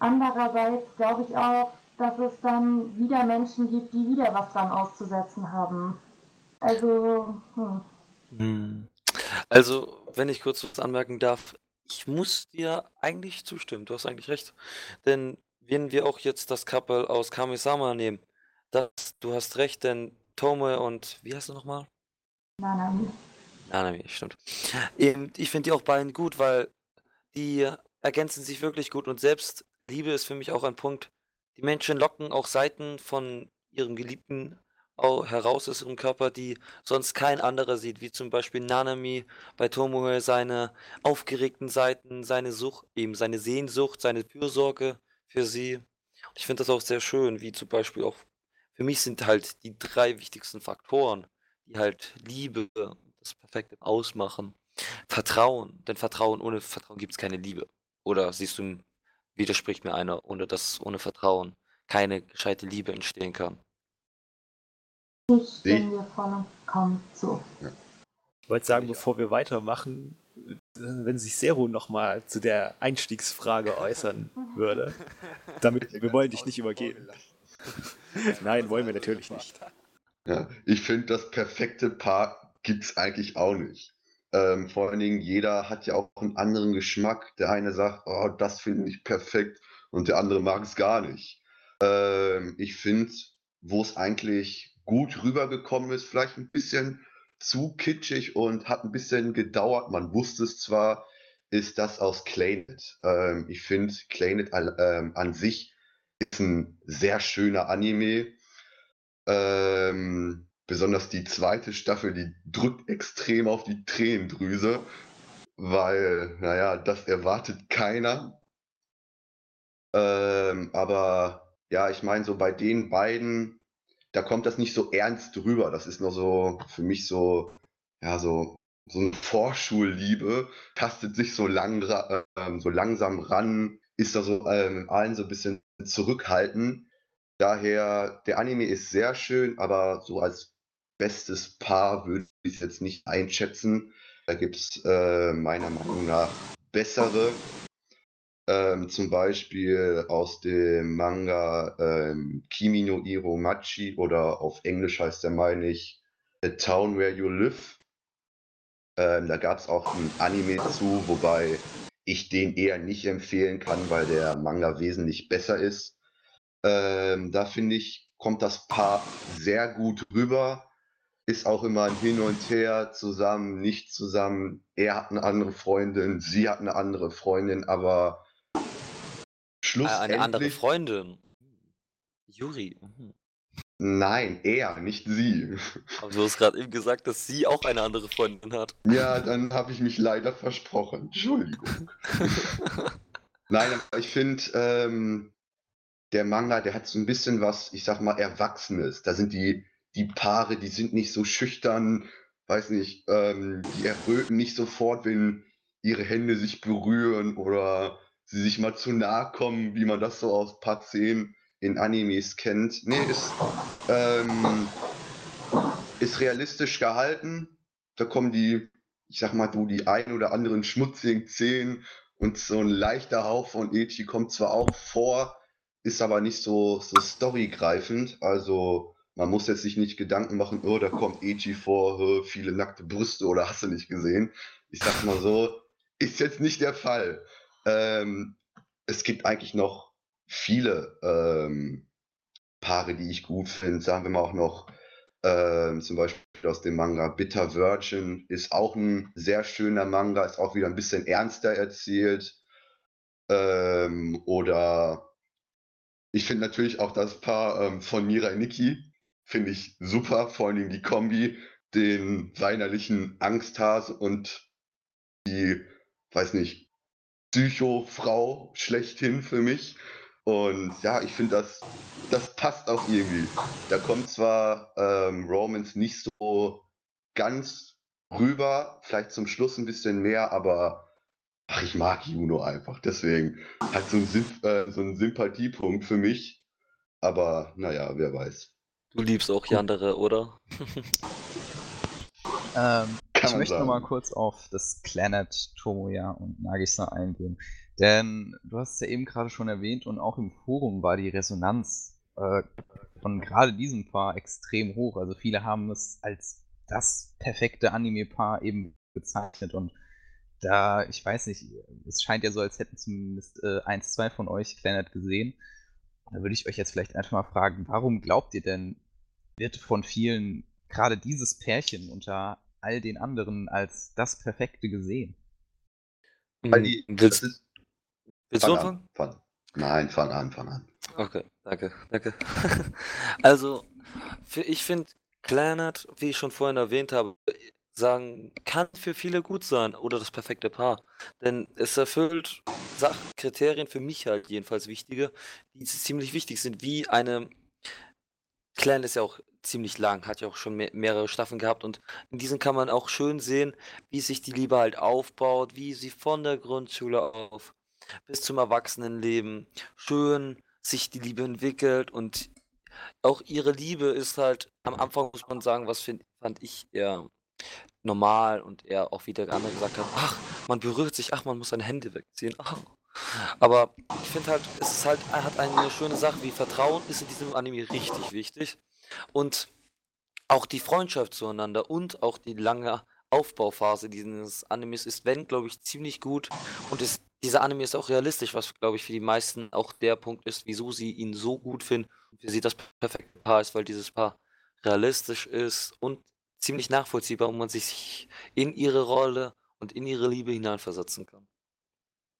B: Andererseits glaube ich auch, dass es dann wieder Menschen gibt, die wieder was dran auszusetzen haben. Also, hm.
D: Hm. Also, wenn ich kurz was anmerken darf, ich muss dir eigentlich zustimmen. Du hast eigentlich recht. Denn wenn wir auch jetzt das Couple aus Kamisama nehmen, das, du hast recht, denn Tome und wie heißt du nochmal?
B: Nanami.
D: Nanami, stimmt. Eben, ich finde die auch beiden gut, weil die ergänzen sich wirklich gut und selbst Liebe ist für mich auch ein Punkt. Die Menschen locken auch Seiten von ihrem Geliebten heraus aus ihrem Körper, die sonst kein anderer sieht, wie zum Beispiel Nanami bei Tomoe seine aufgeregten Seiten, seine Sucht, eben seine Sehnsucht, seine Fürsorge für sie. Ich finde das auch sehr schön, wie zum Beispiel auch für mich sind halt die drei wichtigsten Faktoren, die halt Liebe, das Perfekte ausmachen. Vertrauen, denn Vertrauen, ohne Vertrauen gibt es keine Liebe. Oder siehst du, widerspricht mir einer, ohne dass ohne Vertrauen keine gescheite Liebe entstehen kann.
B: Ich stimme dir voll und kaum zu.
A: Ich wollte sagen, bevor wir weitermachen, wenn sich Zero nochmal zu der Einstiegsfrage äußern würde, damit wir wollen dich nicht übergehen. [laughs] Nein, wollen wir natürlich nicht.
C: Ja, ich finde, das perfekte Paar gibt es eigentlich auch nicht. Ähm, vor allen Dingen, jeder hat ja auch einen anderen Geschmack. Der eine sagt, oh, das finde ich perfekt und der andere mag es gar nicht. Ähm, ich finde, wo es eigentlich gut rübergekommen ist, vielleicht ein bisschen zu kitschig und hat ein bisschen gedauert. Man wusste es zwar, ist das aus Clanet. Ähm, ich finde, Clanet ähm, an sich ist ein sehr schöner Anime. Ähm, besonders die zweite Staffel, die drückt extrem auf die Tränendrüse, weil, naja, das erwartet keiner. Ähm, aber ja, ich meine, so bei den beiden da kommt das nicht so ernst drüber. Das ist nur so für mich so, ja, so, so eine Vorschulliebe, tastet sich so, lang, äh, so langsam ran, ist da so ähm, allen so ein bisschen zurückhaltend. Daher, der Anime ist sehr schön, aber so als bestes Paar würde ich es jetzt nicht einschätzen. Da gibt es äh, meiner Meinung nach bessere. Ähm, zum Beispiel aus dem Manga ähm, Kimi no Iro Machi oder auf Englisch heißt der, meine ich, The Town Where You Live. Ähm, da gab es auch ein Anime zu, wobei ich den eher nicht empfehlen kann, weil der Manga wesentlich besser ist. Ähm, da finde ich, kommt das Paar sehr gut rüber. Ist auch immer ein Hin und Her, zusammen, nicht zusammen. Er hat eine andere Freundin, sie hat eine andere Freundin, aber
D: Schlussendlich. Eine andere Freundin. Juri. Mhm.
C: Nein, er, nicht sie.
D: Aber du hast gerade eben gesagt, dass sie auch eine andere Freundin hat.
C: Ja, dann habe ich mich leider versprochen. Entschuldigung. [laughs] Nein, aber ich finde, ähm, der Manga, der hat so ein bisschen was, ich sag mal, Erwachsenes. Da sind die, die Paare, die sind nicht so schüchtern, weiß nicht, ähm, die erröten nicht sofort, wenn ihre Hände sich berühren oder sie sich mal zu nahe kommen, wie man das so aus Part 10 in Animes kennt. Nee, ist, ähm, ist realistisch gehalten. Da kommen die, ich sag mal, du, die ein oder anderen schmutzigen Szenen und so ein leichter Hauch von Echi kommt zwar auch vor, ist aber nicht so, so storygreifend. Also man muss jetzt sich nicht Gedanken machen, oh, da kommt Echi vor, viele nackte Brüste oder hast du nicht gesehen. Ich sag mal so, ist jetzt nicht der Fall. Ähm, es gibt eigentlich noch viele ähm, Paare, die ich gut finde. Sagen wir mal auch noch ähm, zum Beispiel aus dem Manga Bitter Virgin ist auch ein sehr schöner Manga, ist auch wieder ein bisschen ernster erzählt. Ähm, oder ich finde natürlich auch das Paar ähm, von Mirai Nikki, finde ich super, vor allem die Kombi, den weinerlichen Angsthase und die, weiß nicht, Psycho-Frau schlechthin für mich. Und ja, ich finde, das, das passt auch irgendwie. Da kommt zwar ähm, Romans nicht so ganz rüber, vielleicht zum Schluss ein bisschen mehr, aber ach, ich mag Juno einfach. Deswegen hat so ein, äh, so Sympathiepunkt für mich. Aber naja, wer weiß.
D: Du liebst auch Yandere, oder?
E: ähm, ich möchte nochmal kurz auf das Planet Tomoya und Nagisa eingehen. Denn du hast es ja eben gerade schon erwähnt und auch im Forum war die Resonanz äh, von gerade diesem Paar extrem hoch. Also viele haben es als das perfekte Anime-Paar eben bezeichnet und da, ich weiß nicht, es scheint ja so, als hätten zumindest äh, eins, zwei von euch Planet gesehen. Da würde ich euch jetzt vielleicht einfach mal fragen, warum glaubt ihr denn, wird von vielen gerade dieses Pärchen unter all den anderen als das Perfekte gesehen?
C: Weil die,
D: willst, ist, willst du
C: anfangen? Fang, nein, fang an, fang an.
D: Okay, danke, danke. [laughs] also, für, ich finde, Planet, wie ich schon vorhin erwähnt habe, sagen, kann für viele gut sein oder das perfekte Paar. Denn es erfüllt Sach Kriterien für mich halt jedenfalls wichtige, die ziemlich wichtig sind, wie eine Clan ist ja auch ziemlich lang, hat ja auch schon mehr, mehrere Staffeln gehabt und in diesen kann man auch schön sehen, wie sich die Liebe halt aufbaut, wie sie von der Grundschule auf bis zum Erwachsenenleben schön sich die Liebe entwickelt und auch ihre Liebe ist halt am Anfang muss man sagen, was find, fand ich eher normal und er auch wie der andere gesagt hat, ach, man berührt sich, ach, man muss seine Hände wegziehen. Ach. Aber ich finde halt, es ist halt, hat eine schöne Sache wie Vertrauen ist in diesem Anime richtig wichtig. Und auch die Freundschaft zueinander und auch die lange Aufbauphase dieses Animes ist, wenn, glaube ich, ziemlich gut. Und ist, dieser Anime ist auch realistisch, was, glaube ich, für die meisten auch der Punkt ist, wieso sie ihn so gut finden und für sie das perfekte Paar ist, weil dieses Paar realistisch ist und ziemlich nachvollziehbar und man sich in ihre Rolle und in ihre Liebe hineinversetzen kann.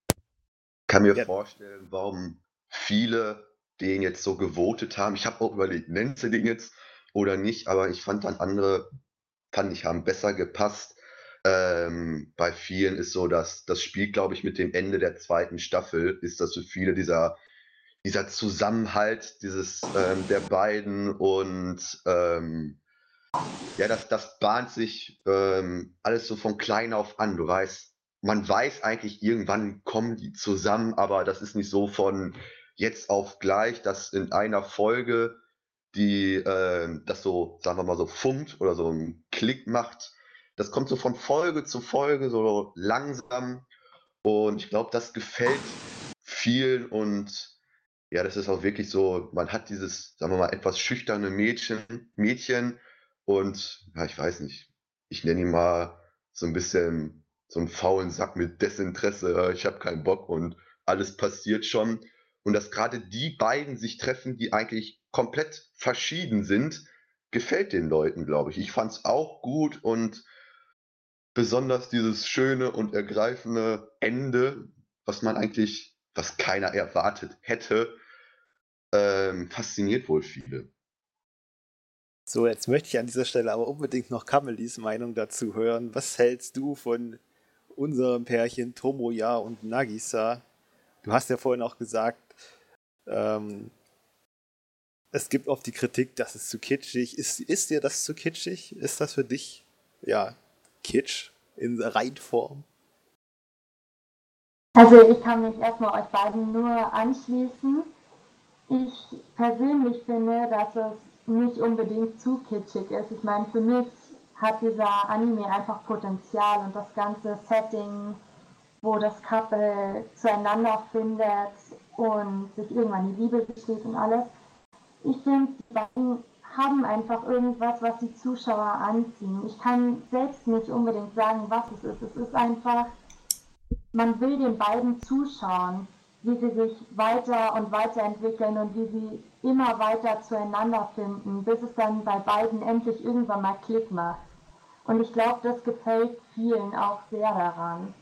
C: Ich kann mir ja. vorstellen, warum viele den jetzt so gewotet haben. Ich habe auch überlegt, nennst du den jetzt oder nicht, aber ich fand dann andere, fand ich, haben besser gepasst. Ähm, bei vielen ist so, dass das Spiel, glaube ich, mit dem Ende der zweiten Staffel ist das für viele dieser, dieser Zusammenhalt dieses ähm, der beiden und ähm, ja, das, das bahnt sich ähm, alles so von klein auf an. Du weißt, man weiß eigentlich, irgendwann kommen die zusammen, aber das ist nicht so von jetzt auf gleich, dass in einer Folge die äh, das so, sagen wir mal, so funkt oder so einen Klick macht. Das kommt so von Folge zu Folge, so langsam. Und ich glaube, das gefällt vielen und ja, das ist auch wirklich so, man hat dieses, sagen wir mal, etwas schüchterne Mädchen, Mädchen und ja, ich weiß nicht, ich nenne ihn mal so ein bisschen so einen faulen Sack mit Desinteresse, ich habe keinen Bock und alles passiert schon. Und dass gerade die beiden sich treffen, die eigentlich komplett verschieden sind, gefällt den Leuten, glaube ich. Ich fand es auch gut und besonders dieses schöne und ergreifende Ende, was man eigentlich, was keiner erwartet hätte, ähm, fasziniert wohl viele.
A: So, jetzt möchte ich an dieser Stelle aber unbedingt noch Kamelis Meinung dazu hören. Was hältst du von unserem Pärchen Tomoya und Nagisa? Du hast ja vorhin auch gesagt, ähm, es gibt oft die Kritik, dass es zu kitschig ist. Ist dir das zu kitschig? Ist das für dich, ja, Kitsch in Reinform?
B: Also ich kann mich erstmal euch beiden nur anschließen. Ich persönlich finde, dass es nicht unbedingt zu kitschig ist. Ich meine, für mich hat dieser Anime einfach Potenzial und das ganze Setting, wo das Couple zueinander findet und sich irgendwann die Liebe gesteht und alles. Ich finde, die beiden haben einfach irgendwas, was die Zuschauer anziehen. Ich kann selbst nicht unbedingt sagen, was es ist. Es ist einfach, man will den beiden zuschauen wie sie sich weiter und weiterentwickeln und wie sie immer weiter zueinander finden, bis es dann bei beiden endlich irgendwann mal Klick macht. Und ich glaube, das gefällt vielen auch sehr daran.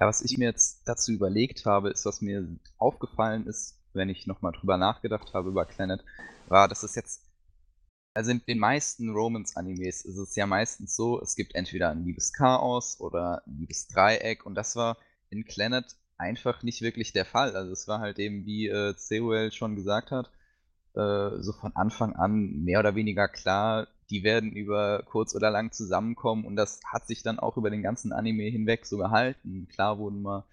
E: Ja, was ich mir jetzt dazu überlegt habe, ist, was mir aufgefallen ist, wenn ich nochmal drüber nachgedacht habe über Planet, war, dass es jetzt, also in den meisten Romance-Animes ist es ja meistens so, es gibt entweder ein Liebeschaos oder ein Liebesdreieck und das war in Planet einfach nicht wirklich der Fall. Also es war halt eben, wie äh, Zeuel schon gesagt hat, äh, so von Anfang an mehr oder weniger klar, die werden über kurz oder lang zusammenkommen und das hat sich dann auch über den ganzen Anime hinweg so gehalten. Klar wurden mal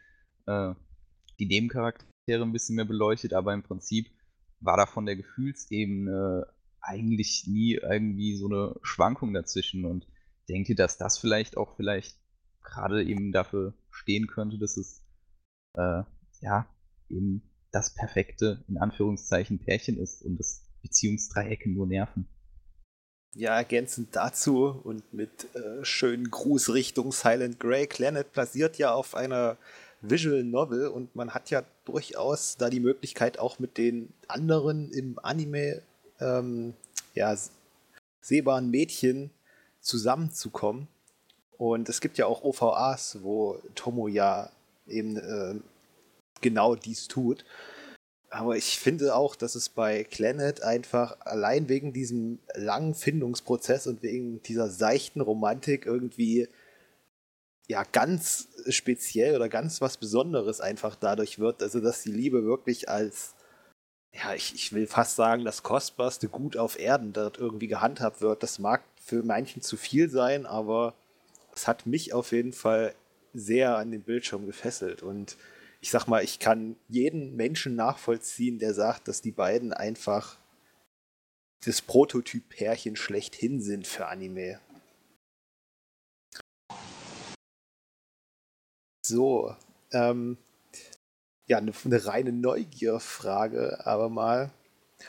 E: äh, die Nebencharaktere ein bisschen mehr beleuchtet, aber im Prinzip war da von der Gefühlsebene eigentlich nie irgendwie so eine Schwankung dazwischen und denke, dass das vielleicht auch vielleicht gerade eben dafür stehen könnte, dass es äh, ja eben das perfekte, in Anführungszeichen, Pärchen ist und das Beziehungsdreiecke nur nerven.
A: Ja, ergänzend dazu und mit äh, schönen Gruß Richtung Silent Grey. Planet basiert ja auf einer Visual Novel und man hat ja durchaus da die Möglichkeit, auch mit den anderen im Anime ähm, ja, sehbaren Mädchen zusammenzukommen. Und es gibt ja auch OVAs, wo Tomo ja eben äh, genau dies tut. Aber ich finde auch, dass es bei Planet einfach allein wegen diesem langen Findungsprozess und wegen dieser seichten Romantik irgendwie ja ganz speziell oder ganz was Besonderes einfach dadurch wird. Also, dass die Liebe wirklich als, ja, ich, ich will fast sagen, das kostbarste Gut auf Erden dort irgendwie gehandhabt wird. Das mag für manchen zu viel sein, aber es hat mich auf jeden Fall sehr an den Bildschirm gefesselt und ich sag mal, ich kann jeden Menschen nachvollziehen, der sagt, dass die beiden einfach das Prototyp-Pärchen schlechthin sind für Anime. So, ähm, ja, eine, eine reine Neugierfrage, aber mal.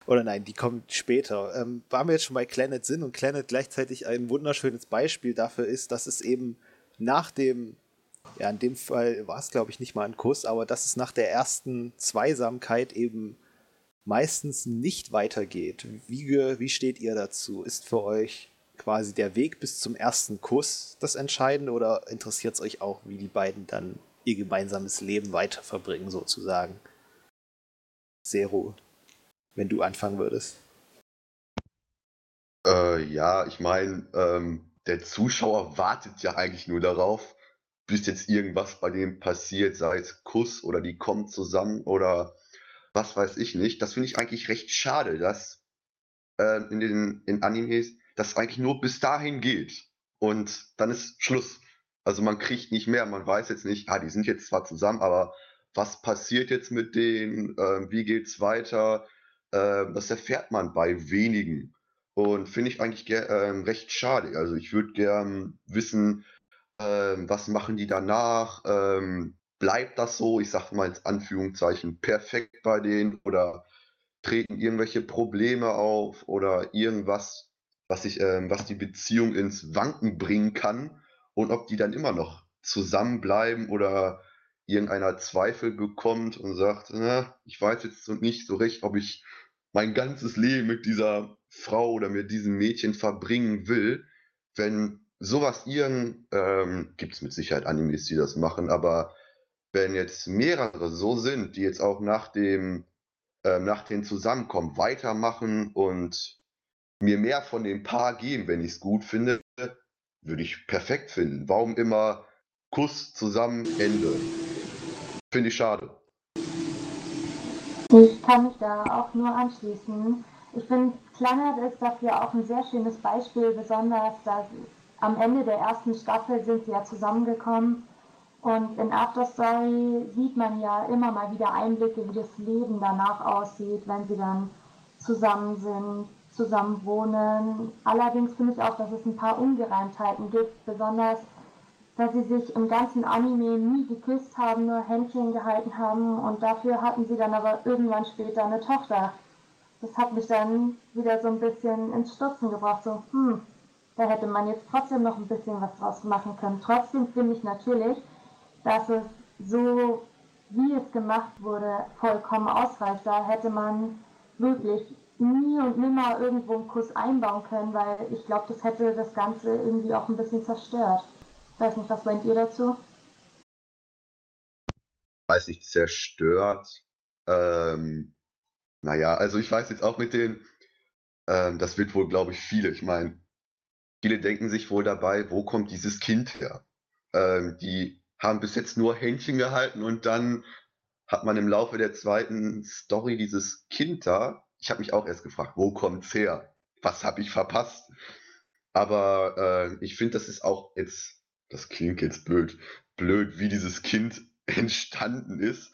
A: Oder nein, die kommt später. Ähm, waren wir jetzt schon bei Planet sind und Planet gleichzeitig ein wunderschönes Beispiel dafür ist, dass es eben nach dem ja, in dem Fall war es, glaube ich, nicht mal ein Kuss, aber dass es nach der ersten Zweisamkeit eben meistens nicht weitergeht. Wie, wie steht ihr dazu? Ist für euch quasi der Weg bis zum ersten Kuss das Entscheidende oder interessiert es euch auch, wie die beiden dann ihr gemeinsames Leben weiter verbringen, sozusagen? Zero, wenn du anfangen würdest.
C: Äh, ja, ich meine, ähm, der Zuschauer wartet ja eigentlich nur darauf, bis jetzt irgendwas bei dem passiert, sei es Kuss oder die kommen zusammen oder was weiß ich nicht. Das finde ich eigentlich recht schade, dass äh, in den in Animes das eigentlich nur bis dahin geht und dann ist Schluss. Also man kriegt nicht mehr, man weiß jetzt nicht, ah, die sind jetzt zwar zusammen, aber was passiert jetzt mit denen, äh, wie geht's weiter, äh, das erfährt man bei wenigen. Und finde ich eigentlich äh, recht schade. Also ich würde gern wissen, ähm, was machen die danach? Ähm, bleibt das so, ich sage mal in Anführungszeichen, perfekt bei denen oder treten irgendwelche Probleme auf oder irgendwas, was, ich, ähm, was die Beziehung ins Wanken bringen kann und ob die dann immer noch zusammenbleiben oder irgendeiner Zweifel bekommt und sagt, na, ich weiß jetzt nicht so recht, ob ich mein ganzes Leben mit dieser Frau oder mit diesem Mädchen verbringen will, wenn sowas ihren, ähm, gibt es mit Sicherheit Animes, die das machen, aber wenn jetzt mehrere so sind, die jetzt auch nach dem, äh, nach dem Zusammenkommen weitermachen und mir mehr von dem Paar geben, wenn ich es gut finde, würde ich perfekt finden. Warum immer Kuss zusammen, Ende? Finde ich schade.
B: Ich kann mich da auch nur anschließen. Ich finde, Planet ist dafür auch ein sehr schönes Beispiel, besonders da am Ende der ersten Staffel sind sie ja zusammengekommen. Und in After Story sieht man ja immer mal wieder Einblicke, wie das Leben danach aussieht, wenn sie dann zusammen sind, zusammen wohnen. Allerdings finde ich auch, dass es ein paar Ungereimtheiten gibt, besonders dass sie sich im ganzen Anime nie geküsst haben, nur Händchen gehalten haben und dafür hatten sie dann aber irgendwann später eine Tochter. Das hat mich dann wieder so ein bisschen ins Stutzen gebracht, so, hm, da hätte man jetzt trotzdem noch ein bisschen was draus machen können. Trotzdem finde ich natürlich, dass es so, wie es gemacht wurde, vollkommen ausreicht. Da hätte man wirklich nie und nimmer irgendwo einen Kuss einbauen können, weil ich glaube, das hätte das Ganze irgendwie auch ein bisschen zerstört. Ich weiß nicht, was meint ihr dazu?
C: weiß nicht, zerstört. Ähm, naja, also ich weiß jetzt auch mit den, ähm, das wird wohl, glaube ich, viele. Ich meine, viele denken sich wohl dabei, wo kommt dieses Kind her? Ähm, die haben bis jetzt nur Händchen gehalten und dann hat man im Laufe der zweiten Story dieses Kind da. Ich habe mich auch erst gefragt, wo kommt's her? Was habe ich verpasst? Aber äh, ich finde, das ist auch jetzt, das klingt jetzt blöd, blöd, wie dieses Kind [laughs] entstanden ist,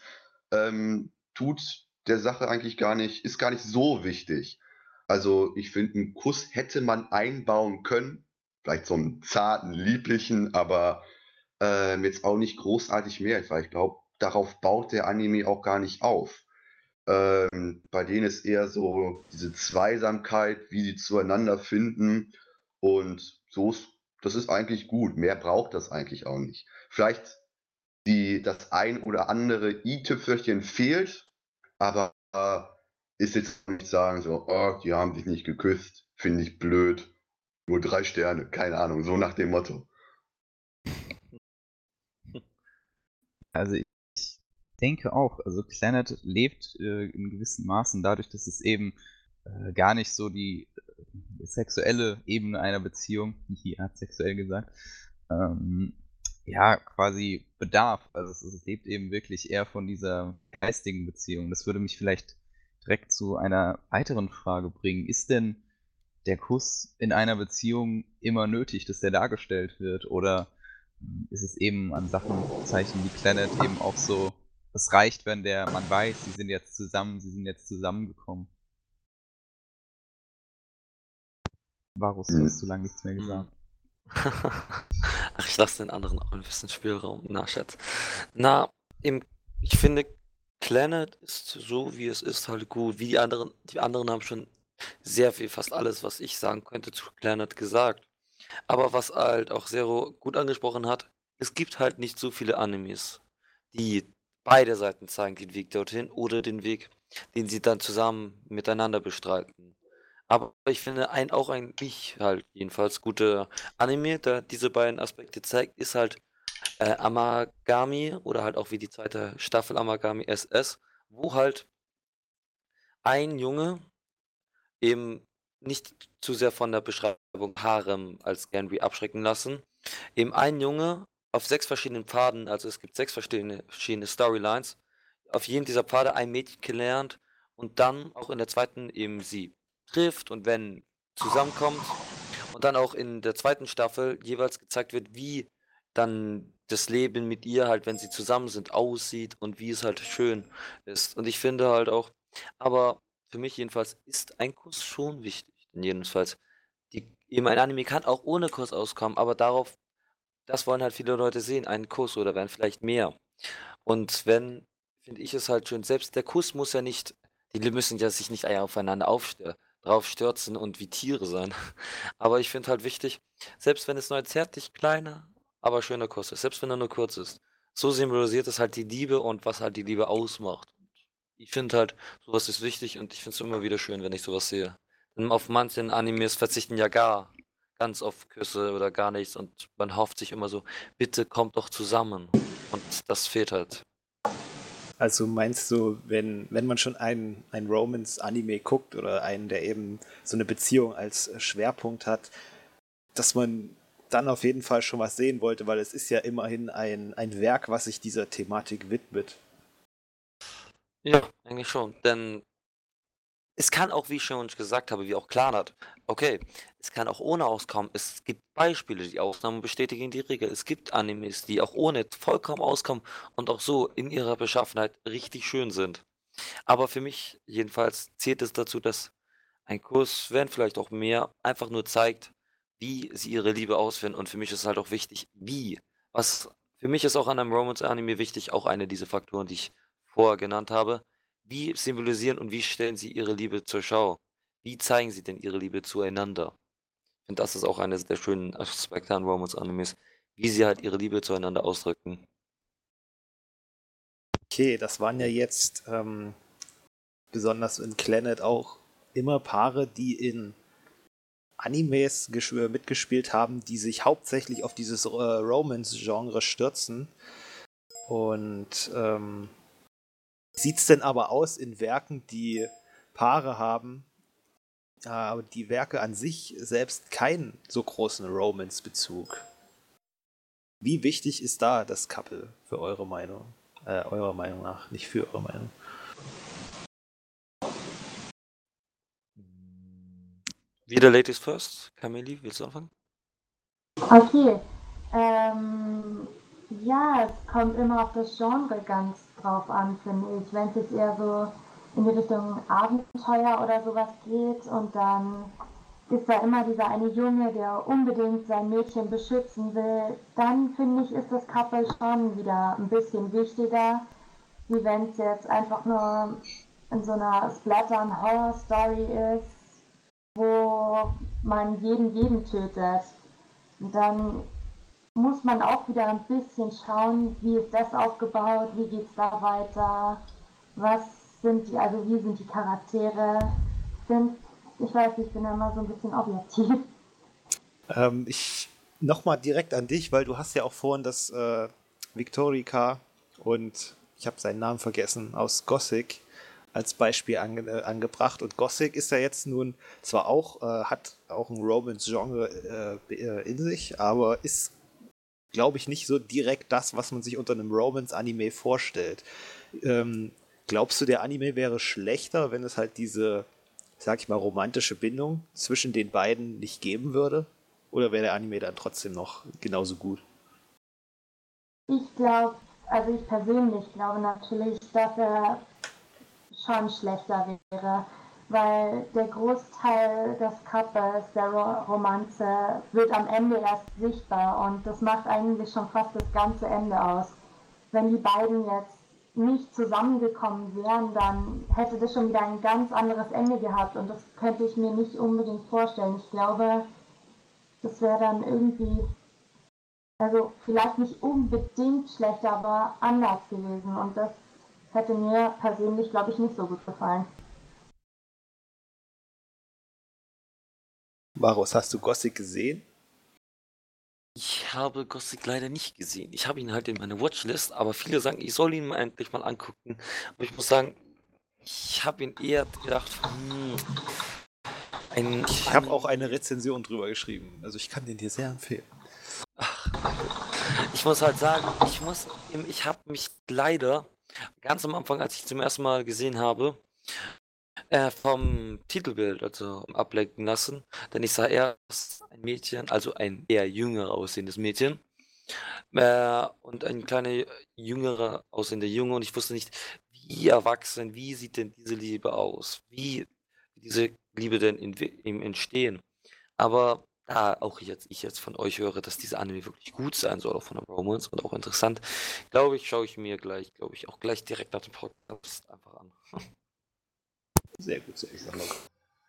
C: ähm, tut der Sache eigentlich gar nicht, ist gar nicht so wichtig. Also ich finde, einen Kuss hätte man einbauen können, vielleicht so einen zarten, lieblichen, aber äh, jetzt auch nicht großartig mehr, weil ich glaube, darauf baut der Anime auch gar nicht auf. Ähm, bei denen ist eher so diese Zweisamkeit, wie sie zueinander finden und so ist, das ist eigentlich gut. Mehr braucht das eigentlich auch nicht. Vielleicht die, das ein oder andere i-Tüpfelchen fehlt, aber äh, ist jetzt nicht sagen so, oh, die haben sich nicht geküsst, finde ich blöd. Nur drei Sterne, keine Ahnung, so nach dem Motto. [laughs]
E: Also ich denke auch, also Planet lebt äh, in gewissen Maßen dadurch, dass es eben äh, gar nicht so die äh, sexuelle Ebene einer Beziehung, [laughs] die hat sexuell gesagt, ähm, ja, quasi bedarf. Also es, es, lebt eben wirklich eher von dieser geistigen Beziehung. Das würde mich vielleicht direkt zu einer weiteren Frage bringen. Ist denn der Kuss in einer Beziehung immer nötig, dass der dargestellt wird? Oder ist es eben an Sachenzeichen wie Planet eben auch so, es reicht, wenn der man weiß, sie sind jetzt zusammen, sie sind jetzt zusammengekommen. Varus, du hast zu lange nichts mehr hm. gesagt. [laughs]
D: Ach, ich lasse den anderen auch ein bisschen Spielraum. Na, Schatz. Na, im, ich finde, Planet ist so, wie es ist, halt gut. Wie die anderen, die anderen haben schon sehr viel, fast alles, was ich sagen könnte, zu Planet gesagt. Aber was halt auch Zero gut angesprochen hat, es gibt halt nicht so viele Animes, die beide Seiten zeigen, den Weg dorthin oder den Weg, den sie dann zusammen miteinander bestreiten. Aber ich finde ein auch ein ich halt jedenfalls gute Anime, der diese beiden Aspekte zeigt, ist halt äh, Amagami oder halt auch wie die zweite Staffel Amagami SS, wo halt ein Junge eben nicht zu sehr von der Beschreibung Harem als Genry abschrecken lassen. Eben ein Junge auf sechs verschiedenen Pfaden, also es gibt sechs verschiedene, verschiedene Storylines, auf jedem dieser Pfade ein Mädchen gelernt und dann auch in der zweiten eben sie trifft und wenn zusammenkommt und dann auch in der zweiten Staffel jeweils gezeigt wird, wie dann das Leben mit ihr halt, wenn sie zusammen sind, aussieht und wie es halt schön ist. Und ich finde halt auch, aber für mich jedenfalls ist ein Kuss schon wichtig. Denn jedenfalls, die, eben ein Anime kann auch ohne Kuss auskommen, aber darauf, das wollen halt viele Leute sehen, einen Kuss oder werden vielleicht mehr. Und wenn, finde ich es halt schön, selbst der Kuss muss ja nicht, die müssen ja sich nicht aufeinander aufstellen drauf stürzen und wie Tiere sein. [laughs] Aber ich finde halt wichtig, selbst wenn es nur zärtlich kleiner, aber schöner Kuss ist, selbst wenn er nur kurz ist, so symbolisiert es halt die Liebe und was halt die Liebe ausmacht. Ich finde halt, sowas ist wichtig und ich finde es immer wieder schön, wenn ich sowas sehe. Denn auf manchen Animes verzichten ja gar ganz auf Küsse oder gar nichts und man hofft sich immer so, bitte kommt doch zusammen. Und das fehlt halt.
A: Also meinst du, wenn, wenn man schon einen, einen Romance-Anime guckt oder einen, der eben so eine Beziehung als Schwerpunkt hat, dass man dann auf jeden Fall schon was sehen wollte, weil es ist ja immerhin ein, ein Werk, was sich dieser Thematik widmet.
D: Ja, eigentlich schon. Denn es kann auch, wie ich schon gesagt habe, wie auch klar hat, okay, es kann auch ohne auskommen. Es gibt Beispiele, die Ausnahmen bestätigen die Regel. Es gibt Animes, die auch ohne vollkommen auskommen und auch so in ihrer Beschaffenheit richtig schön sind. Aber für mich jedenfalls zählt es dazu, dass ein Kurs, wenn vielleicht auch mehr, einfach nur zeigt, wie sie ihre Liebe ausführen. Und für mich ist halt auch wichtig, wie. Was für mich ist auch an einem Romance-Anime wichtig, auch eine dieser Faktoren, die ich vorher genannt habe. Wie symbolisieren und wie stellen sie ihre Liebe zur Schau? Wie zeigen sie denn ihre Liebe zueinander? Finde, das ist auch eines der schönen Aspekte an Romance-Animes, wie sie halt ihre Liebe zueinander ausdrücken.
A: Okay, das waren ja jetzt ähm, besonders in Planet auch immer Paare, die in Animes mitgespielt haben, die sich hauptsächlich auf dieses äh, Romance-Genre stürzen. Und ähm, sieht es denn aber aus in Werken, die Paare haben, aber die Werke an sich selbst keinen so großen Romance-Bezug? Wie wichtig ist da das Couple für eure Meinung? Äh, eurer Meinung nach, nicht für eure Meinung.
D: Wieder Ladies First. Camille, willst du anfangen?
B: Okay. Ähm, ja, es kommt immer auf das Genre ganz drauf an, finde ich. Wenn es jetzt eher so in die Richtung Abenteuer oder sowas geht und dann ist da immer dieser eine Junge, der unbedingt sein Mädchen beschützen will, dann finde ich, ist das Couple schon wieder ein bisschen wichtiger, wie wenn es jetzt einfach nur in so einer Splatter-Horror-Story ist, wo man jeden jeden tötet. Und dann muss man auch wieder ein bisschen schauen, wie ist das aufgebaut, wie geht es da weiter, was sind die, also wie sind die Charaktere. Sind, ich weiß, ich bin immer so ein bisschen objektiv.
A: Ähm, ich nochmal direkt an dich, weil du hast ja auch vorhin das äh, Victorica und ich habe seinen Namen vergessen, aus Gothic als Beispiel ange, angebracht. Und Gothic ist ja jetzt nun zwar auch, äh, hat auch ein Romance-Genre äh, äh, in sich, aber ist, glaube ich, nicht so direkt das, was man sich unter einem Romance-Anime vorstellt. Ähm, glaubst du, der Anime wäre schlechter, wenn es halt diese, sag ich mal, romantische Bindung zwischen den beiden nicht geben würde? Oder wäre der Anime dann trotzdem noch genauso gut?
B: Ich glaube, also ich persönlich glaube natürlich, dass er schon schlechter wäre, weil der Großteil des Couples, der Romanze, wird am Ende erst sichtbar und das macht eigentlich schon fast das ganze Ende aus. Wenn die beiden jetzt nicht zusammengekommen wären, dann hätte das schon wieder ein ganz anderes Ende gehabt und das könnte ich mir nicht unbedingt vorstellen. Ich glaube, das wäre dann irgendwie, also vielleicht nicht unbedingt schlechter, aber anders gewesen und das hätte mir persönlich, glaube ich, nicht so gut gefallen.
A: Varus, hast du Gothic gesehen?
D: Ich habe Gothic leider nicht gesehen. Ich habe ihn halt in meiner Watchlist, aber viele sagen, ich soll ihn mal endlich mal angucken. Aber ich muss sagen, ich habe ihn eher gedacht, hm,
A: ein, ich habe auch eine Rezension drüber geschrieben. Also ich kann den dir sehr empfehlen. Ach,
D: ich muss halt sagen, ich muss, ich habe mich leider ganz am Anfang, als ich zum ersten Mal gesehen habe, äh, vom Titelbild, also ablenken lassen, denn ich sah erst ein Mädchen, also ein eher jünger aussehendes Mädchen äh, und ein kleiner jüngerer aussehender Junge und ich wusste nicht, wie erwachsen, wie sieht denn diese Liebe aus, wie diese Liebe denn in, im Entstehen. Aber da auch jetzt ich jetzt von euch höre, dass diese Anime wirklich gut sein soll, auch von der Romance und auch interessant, glaube ich, schaue ich mir gleich, glaube ich, auch gleich direkt nach dem Podcast einfach an. [laughs]
A: Sehr gut, sehr gut.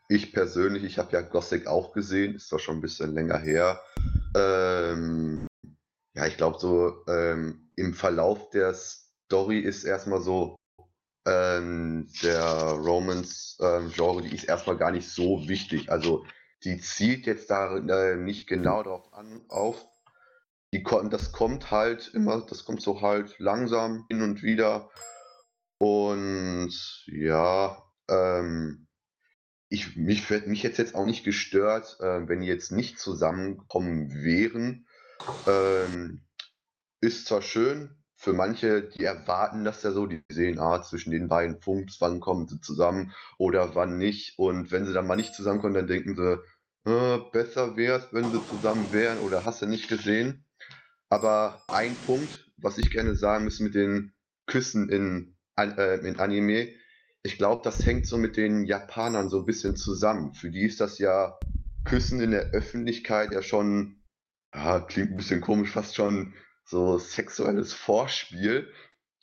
C: Ich persönlich, ich habe ja Gothic auch gesehen, ist doch schon ein bisschen länger her. Ähm, ja, ich glaube so ähm, im Verlauf der Story ist erstmal so ähm, der Romance-Genre, ähm, die ist erstmal gar nicht so wichtig. Also die zielt jetzt da äh, nicht genau darauf an, auf. Die, das kommt halt immer, das kommt so halt langsam hin und wieder. Und ja, ähm, ich, mich hätte mich jetzt, jetzt auch nicht gestört, äh, wenn die jetzt nicht zusammenkommen wären. Ähm, ist zwar schön, für manche, die erwarten das ja so, die sehen, ah, zwischen den beiden funkt wann kommen sie zusammen oder wann nicht. Und wenn sie dann mal nicht zusammenkommen, dann denken sie, äh, besser wäre es, wenn sie zusammen wären oder hast du nicht gesehen. Aber ein Punkt, was ich gerne sagen muss mit den Küssen in, äh, in Anime, ich glaube, das hängt so mit den Japanern so ein bisschen zusammen. Für die ist das ja Küssen in der Öffentlichkeit ja schon, ja, klingt ein bisschen komisch, fast schon so sexuelles Vorspiel.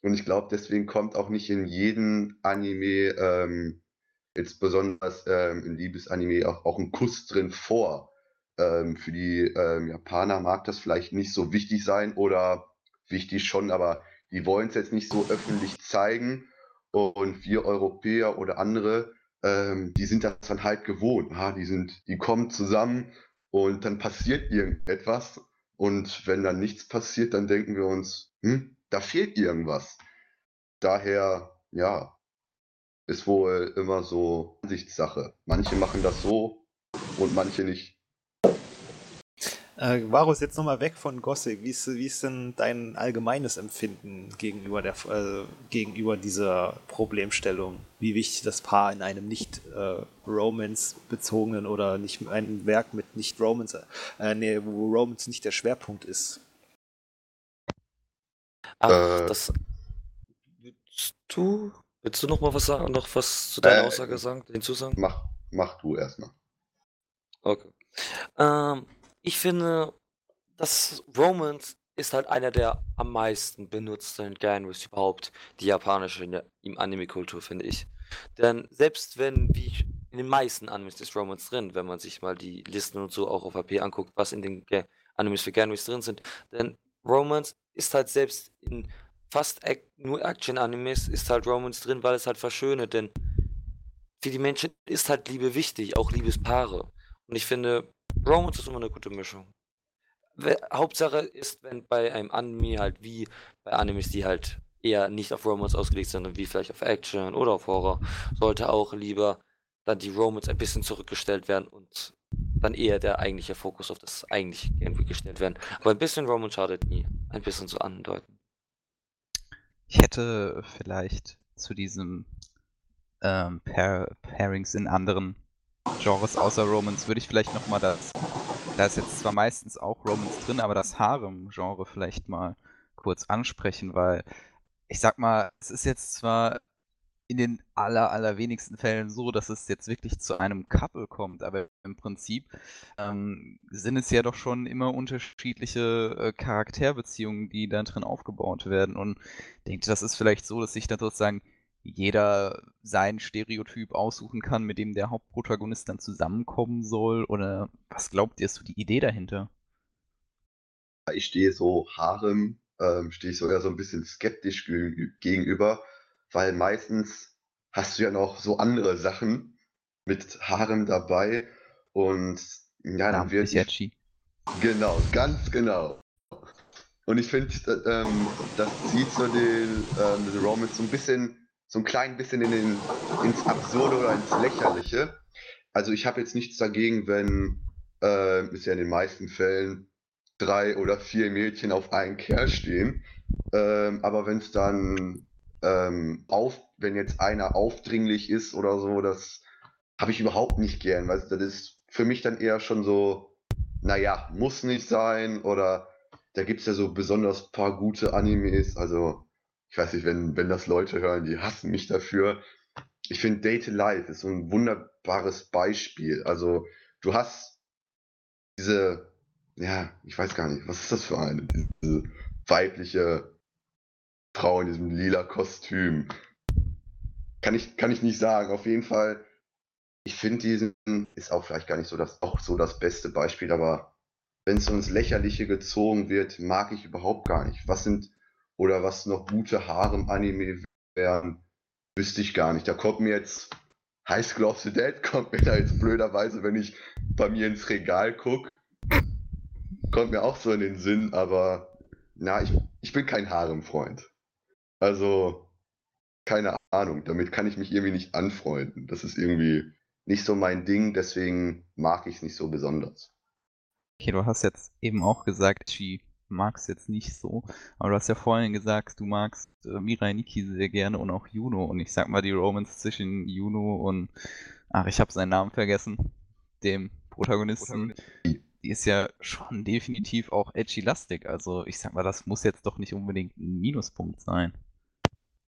C: Und ich glaube, deswegen kommt auch nicht in jedem Anime, ähm, jetzt besonders ähm, in Liebesanime, auch, auch ein Kuss drin vor. Ähm, für die ähm, Japaner mag das vielleicht nicht so wichtig sein oder wichtig schon, aber die wollen es jetzt nicht so öffentlich zeigen. Und wir Europäer oder andere, ähm, die sind das dann halt gewohnt. Ha? Die, sind, die kommen zusammen und dann passiert irgendetwas und wenn dann nichts passiert, dann denken wir uns, hm, da fehlt irgendwas. Daher, ja, ist wohl immer so Ansichtssache. Manche machen das so und manche nicht.
A: Äh, Varus, jetzt nochmal weg von Gothic. Wie ist, wie ist denn dein allgemeines Empfinden gegenüber, der, äh, gegenüber dieser Problemstellung? Wie wichtig das Paar in einem nicht äh, Romance-bezogenen oder nicht ein Werk mit nicht Romance, äh, nee, wo Romance nicht der Schwerpunkt ist?
D: Ach,
C: Äh.
D: das. Willst du, willst du noch mal was sagen, noch was zu deiner
C: Äh,
D: Aussage sagen, hinzusagen?
C: Mach, mach du erstmal.
D: Okay. Ähm, ich finde, das Romance ist halt einer der am meisten benutzten Genres überhaupt, die japanische der, im Anime-Kultur, finde ich. Denn selbst wenn, wie ich, in den meisten Animes ist Romance drin, wenn man sich mal die Listen und so auch auf AP anguckt, was in den Ge Animes für Genres drin sind. Denn Romance ist halt selbst in fast nur Action-Animes ist halt Romance drin, weil es halt verschönet, denn für die Menschen ist halt Liebe wichtig, auch Liebespaare. Und ich finde, Romance ist immer eine gute Mischung. Hauptsache ist, wenn bei einem Anime halt wie bei Animes, die halt eher nicht auf Romance ausgelegt sind, sondern wie vielleicht auf Action oder auf Horror, sollte auch lieber dann die Romance ein bisschen zurückgestellt werden und dann eher der eigentliche Fokus auf das eigentliche Gameplay gestellt werden. Aber ein bisschen Romance schadet nie. Ein bisschen so andeuten.
E: Ich hätte vielleicht zu diesem ähm, Pair Pairings in anderen Genres außer Romance würde ich vielleicht noch mal das, da ist jetzt zwar meistens auch Romance drin, aber das Harem-Genre vielleicht mal kurz ansprechen, weil ich sag mal, es ist jetzt zwar in den aller, allerwenigsten Fällen so, dass es jetzt wirklich zu einem Couple kommt, aber im Prinzip ähm, sind es ja doch schon immer unterschiedliche äh, Charakterbeziehungen, die da drin aufgebaut werden. Und ich denke, das ist vielleicht so, dass sich da sozusagen jeder sein Stereotyp aussuchen kann, mit dem der Hauptprotagonist dann zusammenkommen soll? Oder was glaubt ihr, ist so die Idee dahinter?
C: Ich stehe so Harem, ähm, stehe ich sogar so ein bisschen skeptisch ge gegenüber, weil meistens hast du ja noch so andere Sachen mit Harem dabei und ja, dann wird. Genau, ganz genau. Und ich finde, ähm, das zieht so den, ähm, den Romance so ein bisschen, so ein klein bisschen in den, ins Absurde oder ins Lächerliche. Also ich habe jetzt nichts dagegen, wenn, äh, ist ja in den meisten Fällen, drei oder vier Mädchen auf einen Kerl stehen. Ähm, aber wenn es dann ähm, auf, wenn jetzt einer aufdringlich ist oder so, das habe ich überhaupt nicht gern. Du, das ist für mich dann eher schon so, naja, muss nicht sein oder da gibt es ja so besonders paar gute Animes. Also, ich weiß nicht, wenn, wenn das Leute hören, die hassen mich dafür. Ich finde Date Life ist so ein wunderbares Beispiel. Also, du hast diese, ja, ich weiß gar nicht, was ist das für eine? Diese weibliche Frau in diesem lila Kostüm. Kann ich, kann ich nicht sagen. Auf jeden Fall, ich finde diesen, ist auch vielleicht gar nicht so das, auch so das beste Beispiel, aber wenn es ins Lächerliche gezogen wird, mag ich überhaupt gar nicht. Was sind, oder was noch gute Harem-Anime wären, wüsste ich gar nicht. Da kommt mir jetzt High School of the Dead, kommt mir da jetzt blöderweise, wenn ich bei mir ins Regal gucke, kommt mir auch so in den Sinn, aber na, ich, ich bin kein Harem-Freund. Also, keine Ahnung, damit kann ich mich irgendwie nicht anfreunden. Das ist irgendwie nicht so mein Ding, deswegen mag ich es nicht so besonders.
E: Okay, du hast jetzt eben auch gesagt, Chi magst jetzt nicht so, aber du hast ja vorhin gesagt, du magst äh, Mirai Nikki sehr gerne und auch Juno und ich sag mal, die Romance zwischen Juno und, ach, ich habe seinen Namen vergessen, dem Protagonisten, die ist ja schon definitiv auch edgy-lastig, also ich sag mal, das muss jetzt doch nicht unbedingt ein Minuspunkt sein.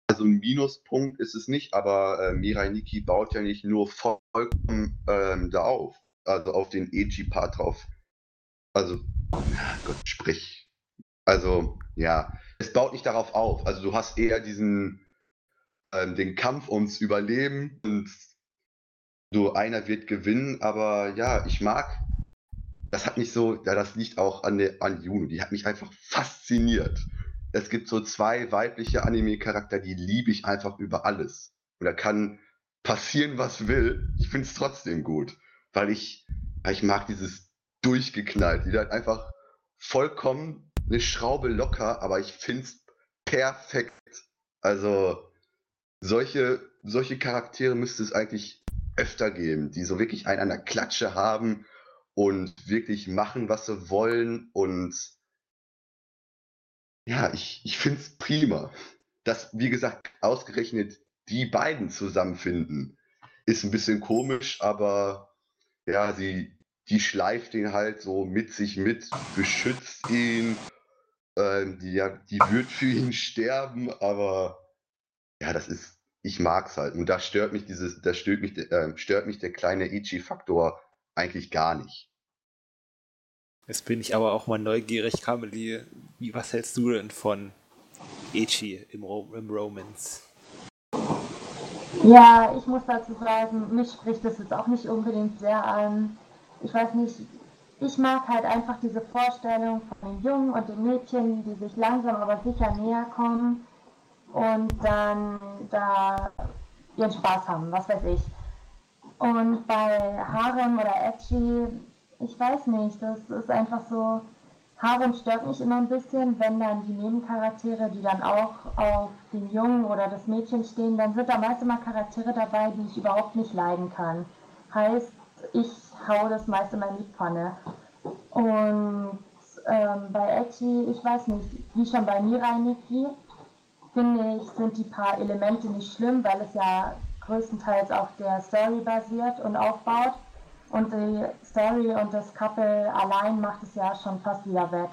C: Also ein Minuspunkt ist es nicht, aber äh, Mirai Nikki baut ja nicht nur vollkommen ähm, da auf, also auf den Eiji-Part drauf. Also, ja, Gott, sprich. Also, ja, es baut nicht darauf auf. Also du hast eher diesen, ähm, den Kampf ums Überleben und so einer wird gewinnen, aber ja, ich mag, das hat mich so, ja, das liegt auch an der, an Juno, die hat mich einfach fasziniert. Es gibt so zwei weibliche Anime-Charakter, die liebe ich einfach über alles. Und da kann passieren, was will. Ich finde es trotzdem gut, weil ich, ich mag dieses durchgeknallt. Die hat einfach vollkommen eine Schraube locker, aber ich finde es perfekt. Also solche, solche Charaktere müsste es eigentlich öfter geben, die so wirklich einen an der Klatsche haben und wirklich machen, was sie wollen. Und ja, ich, ich finde es prima. Dass, wie gesagt, ausgerechnet die beiden zusammenfinden, ist ein bisschen komisch, aber ja, sie, die schleift ihn halt so mit sich mit, beschützt ihn. Ähm, die, ja, die wird für ihn sterben, aber ja, das ist, ich mag's halt. Und da stört mich dieses, da stört mich, äh, stört mich der kleine Ichi-Faktor eigentlich gar nicht.
A: Jetzt bin ich aber auch mal neugierig, Kameli. Wie, was hältst du denn von Ichi im, Ro im Romance?
B: Ja, ich muss dazu sagen, mich spricht das jetzt auch nicht unbedingt sehr an. Ich weiß nicht, ich mag halt einfach diese Vorstellung von den Jungen und den Mädchen, die sich langsam aber sicher näher kommen und dann da ihren Spaß haben, was weiß ich. Und bei Harem oder Edgy, ich weiß nicht, das ist einfach so, Harem stört mich immer ein bisschen, wenn dann die Nebencharaktere, die dann auch auf den Jungen oder das Mädchen stehen, dann sind da meist immer Charaktere dabei, die ich überhaupt nicht leiden kann. Heißt, ich hau das meist immer in die Pfanne. Und ähm, bei Ecchi, ich weiß nicht, wie schon bei Mirai Nikki, finde ich, sind die paar Elemente nicht schlimm, weil es ja größtenteils auf der Story basiert und aufbaut. Und die Story und das Couple allein macht es ja schon fast wieder wett.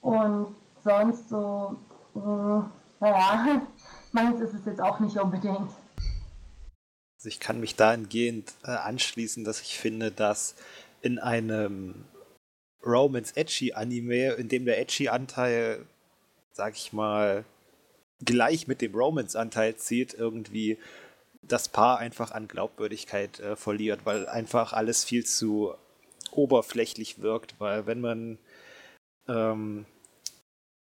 B: Und sonst so, mh, naja, [laughs] meins ist es jetzt auch nicht unbedingt.
A: Also ich kann mich dahingehend äh, anschließen, dass ich finde, dass in einem Romance Edgy Anime, in dem der Edgy Anteil, sag ich mal, gleich mit dem Romance Anteil zieht, irgendwie das Paar einfach an Glaubwürdigkeit äh, verliert, weil einfach alles viel zu oberflächlich wirkt, weil wenn man ähm,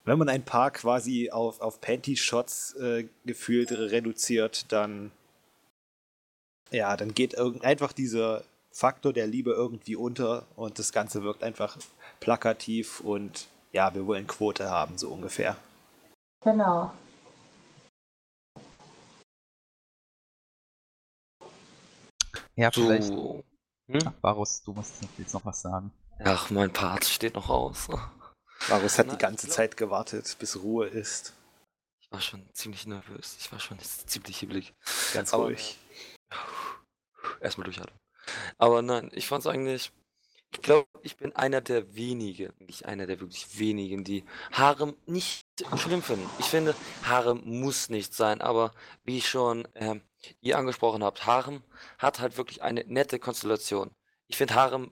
A: wenn man ein Paar quasi auf, auf Panty-Shots äh, gefühlt reduziert, dann ja, dann geht einfach dieser Faktor der Liebe irgendwie unter und das Ganze wirkt einfach plakativ und ja, wir wollen Quote haben, so ungefähr.
B: Genau.
E: Ja, vielleicht.
D: So.
E: Hm? Varus, du musst jetzt noch was sagen.
D: Ach, mein Part steht noch aus.
A: Varus hat
D: Nein,
A: die ganze Zeit gewartet, bis Ruhe ist.
D: Ich war schon ziemlich nervös. Ich war schon ziemlich hibbelig.
A: Ganz
D: Aber-
A: ruhig.
D: Erstmal durchhalten. Aber nein, ich fand's eigentlich. Ich glaube, ich bin einer der wenigen, nicht einer der wirklich wenigen, die Harem nicht schlimm finden. Ich finde, Harem muss nicht sein, aber wie ich schon ähm, ihr angesprochen habt, Harem hat halt wirklich eine nette Konstellation. Ich finde, Harem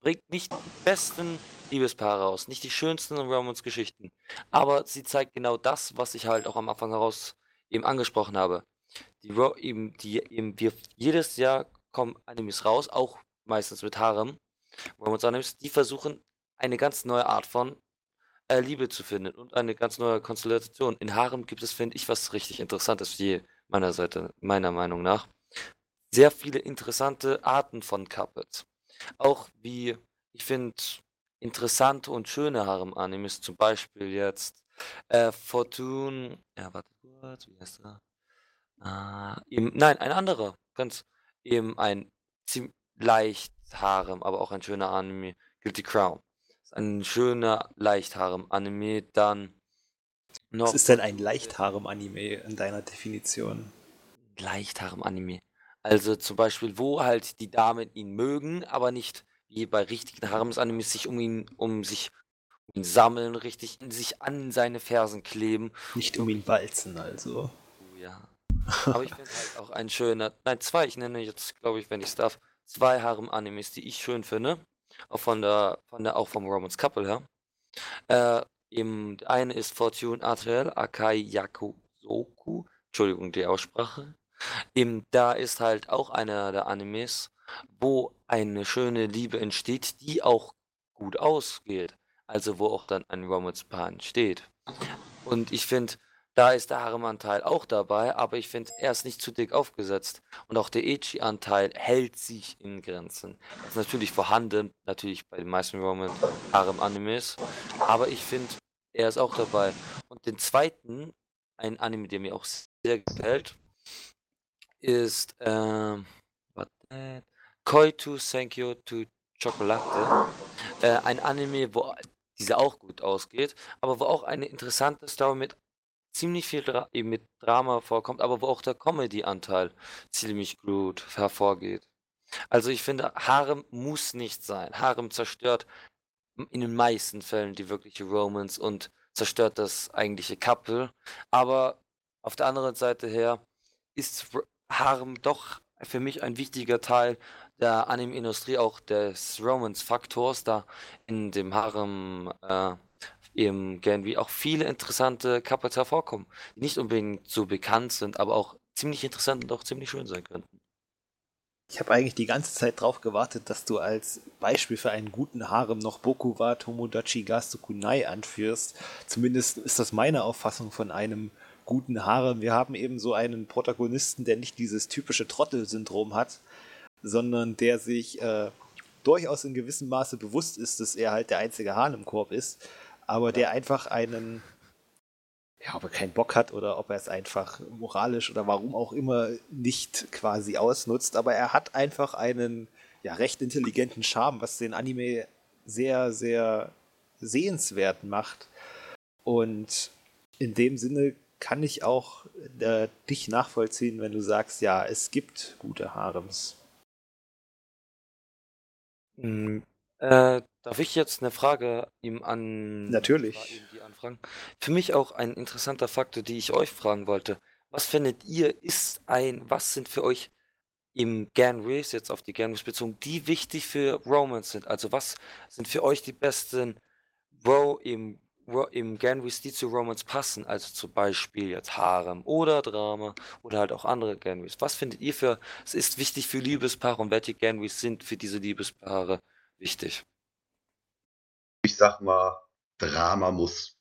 D: bringt nicht die besten Liebespaare raus, nicht die schönsten Romance-Geschichten, aber sie zeigt genau das, was ich halt auch am Anfang heraus eben angesprochen habe. Die, eben, die eben wir jedes Jahr kommen Animes raus, auch meistens mit Harem, Romance-Animes, die versuchen eine ganz neue Art von äh, Liebe zu finden und eine ganz neue Konstellation. In Harem gibt es, finde ich, was richtig Interessantes, je meiner Seite, meiner Meinung nach. Sehr viele interessante Arten von Couples. Auch wie, ich finde, interessante und schöne Harem-Animes, zum Beispiel jetzt äh, Fortune, ja, warte kurz, wie heißt er? Ah, eben, nein, ein anderer, ganz, eben ein ziemlich leicht Harem, aber auch ein schöner Anime, Guilty Crown. Ist ein schöner, leicht Harem-Anime, dann noch
A: Was ist denn ein Leichtharem-Anime in deiner Definition?
D: leicht Harem-Anime. Also zum Beispiel, wo halt die Damen ihn mögen, aber nicht wie bei richtigen Harems-Animes sich um ihn, um sich um ihn sammeln, richtig sich an seine Fersen kleben.
A: Nicht um ihn walzen, also.
D: Oh ja. Aber ich finde halt auch ein schöner, nein, zwei, ich nenne jetzt, glaube ich, wenn ich es darf, zwei Harem-Animes, die ich schön finde. Auch von der, von der, auch vom Romance Couple her. Äh, der eine ist Fortune Atriel Akai Yakusoku. Entschuldigung, die Aussprache. Eben, da ist halt auch einer der Animes, wo eine schöne Liebe entsteht, die auch gut ausgeht. Also wo auch dann ein Romance-Paar entsteht. Und ich finde, da ist der Harem-Anteil auch dabei, aber ich finde, er ist nicht zu dick aufgesetzt. Und auch der Echi-Anteil hält sich in Grenzen. Das ist natürlich vorhanden, natürlich bei den meisten Roman Harem-Animes. Aber ich finde, er ist auch dabei. Und den zweiten, ein Anime, der mir auch sehr gefällt, ist ähm, warte, Koi to Senkyo to Chocolate. Äh, ein Anime, wo dieser auch gut ausgeht, aber wo auch eine interessante Story mit ziemlich viel Dra mit Drama vorkommt, aber wo auch der Comedy-Anteil ziemlich gut hervorgeht. Also ich finde, Harem muss nicht sein. Harem zerstört in den meisten Fällen die wirkliche Romance und zerstört das eigentliche Couple. Aber auf der anderen Seite her ist Harem doch für mich ein wichtiger Teil der Anime-Industrie, auch des Romance-Faktors, da in dem Harem äh, im Genvi auch viele interessante Couples hervorkommen, die nicht unbedingt so bekannt sind, aber auch ziemlich interessant und auch ziemlich schön sein könnten.
A: Ich habe eigentlich die ganze Zeit darauf gewartet, dass du als Beispiel für einen guten Harem noch Boku wa Tomodachi Gasu Kunai anführst. Zumindest ist das meine Auffassung von einem guten Harem. Wir haben eben so einen Protagonisten, der nicht dieses typische Trottel-Syndrom hat, sondern der sich äh, durchaus in gewissem Maße bewusst ist, dass er halt der einzige Hahn im Korb ist, aber der einfach einen ja, ob er keinen Bock hat oder ob er es einfach moralisch oder warum auch immer nicht quasi ausnutzt. Aber er hat einfach einen ja, recht intelligenten Charme, was den Anime sehr, sehr sehenswert macht. Und in dem Sinne kann ich auch äh, dich nachvollziehen, wenn du sagst, ja, es gibt gute Harems.
D: Hm, äh, darf ich jetzt eine Frage ihm an
A: Natürlich.
D: anfragen? Für mich auch ein interessanter Faktor, die ich euch fragen wollte. Was findet ihr, ist ein, was sind für euch im Genres, jetzt auf die Genres bezogen, die wichtig für Romance sind? Also was sind für euch die besten Ro im, Ro im Genres, die zu Romance passen? Also zum Beispiel jetzt Harem oder Drama oder halt auch andere Genres. Was findet ihr für, es ist wichtig für Liebespaare und welche Genres sind für diese Liebespaare wichtig?
C: Ich sag mal, Drama muss,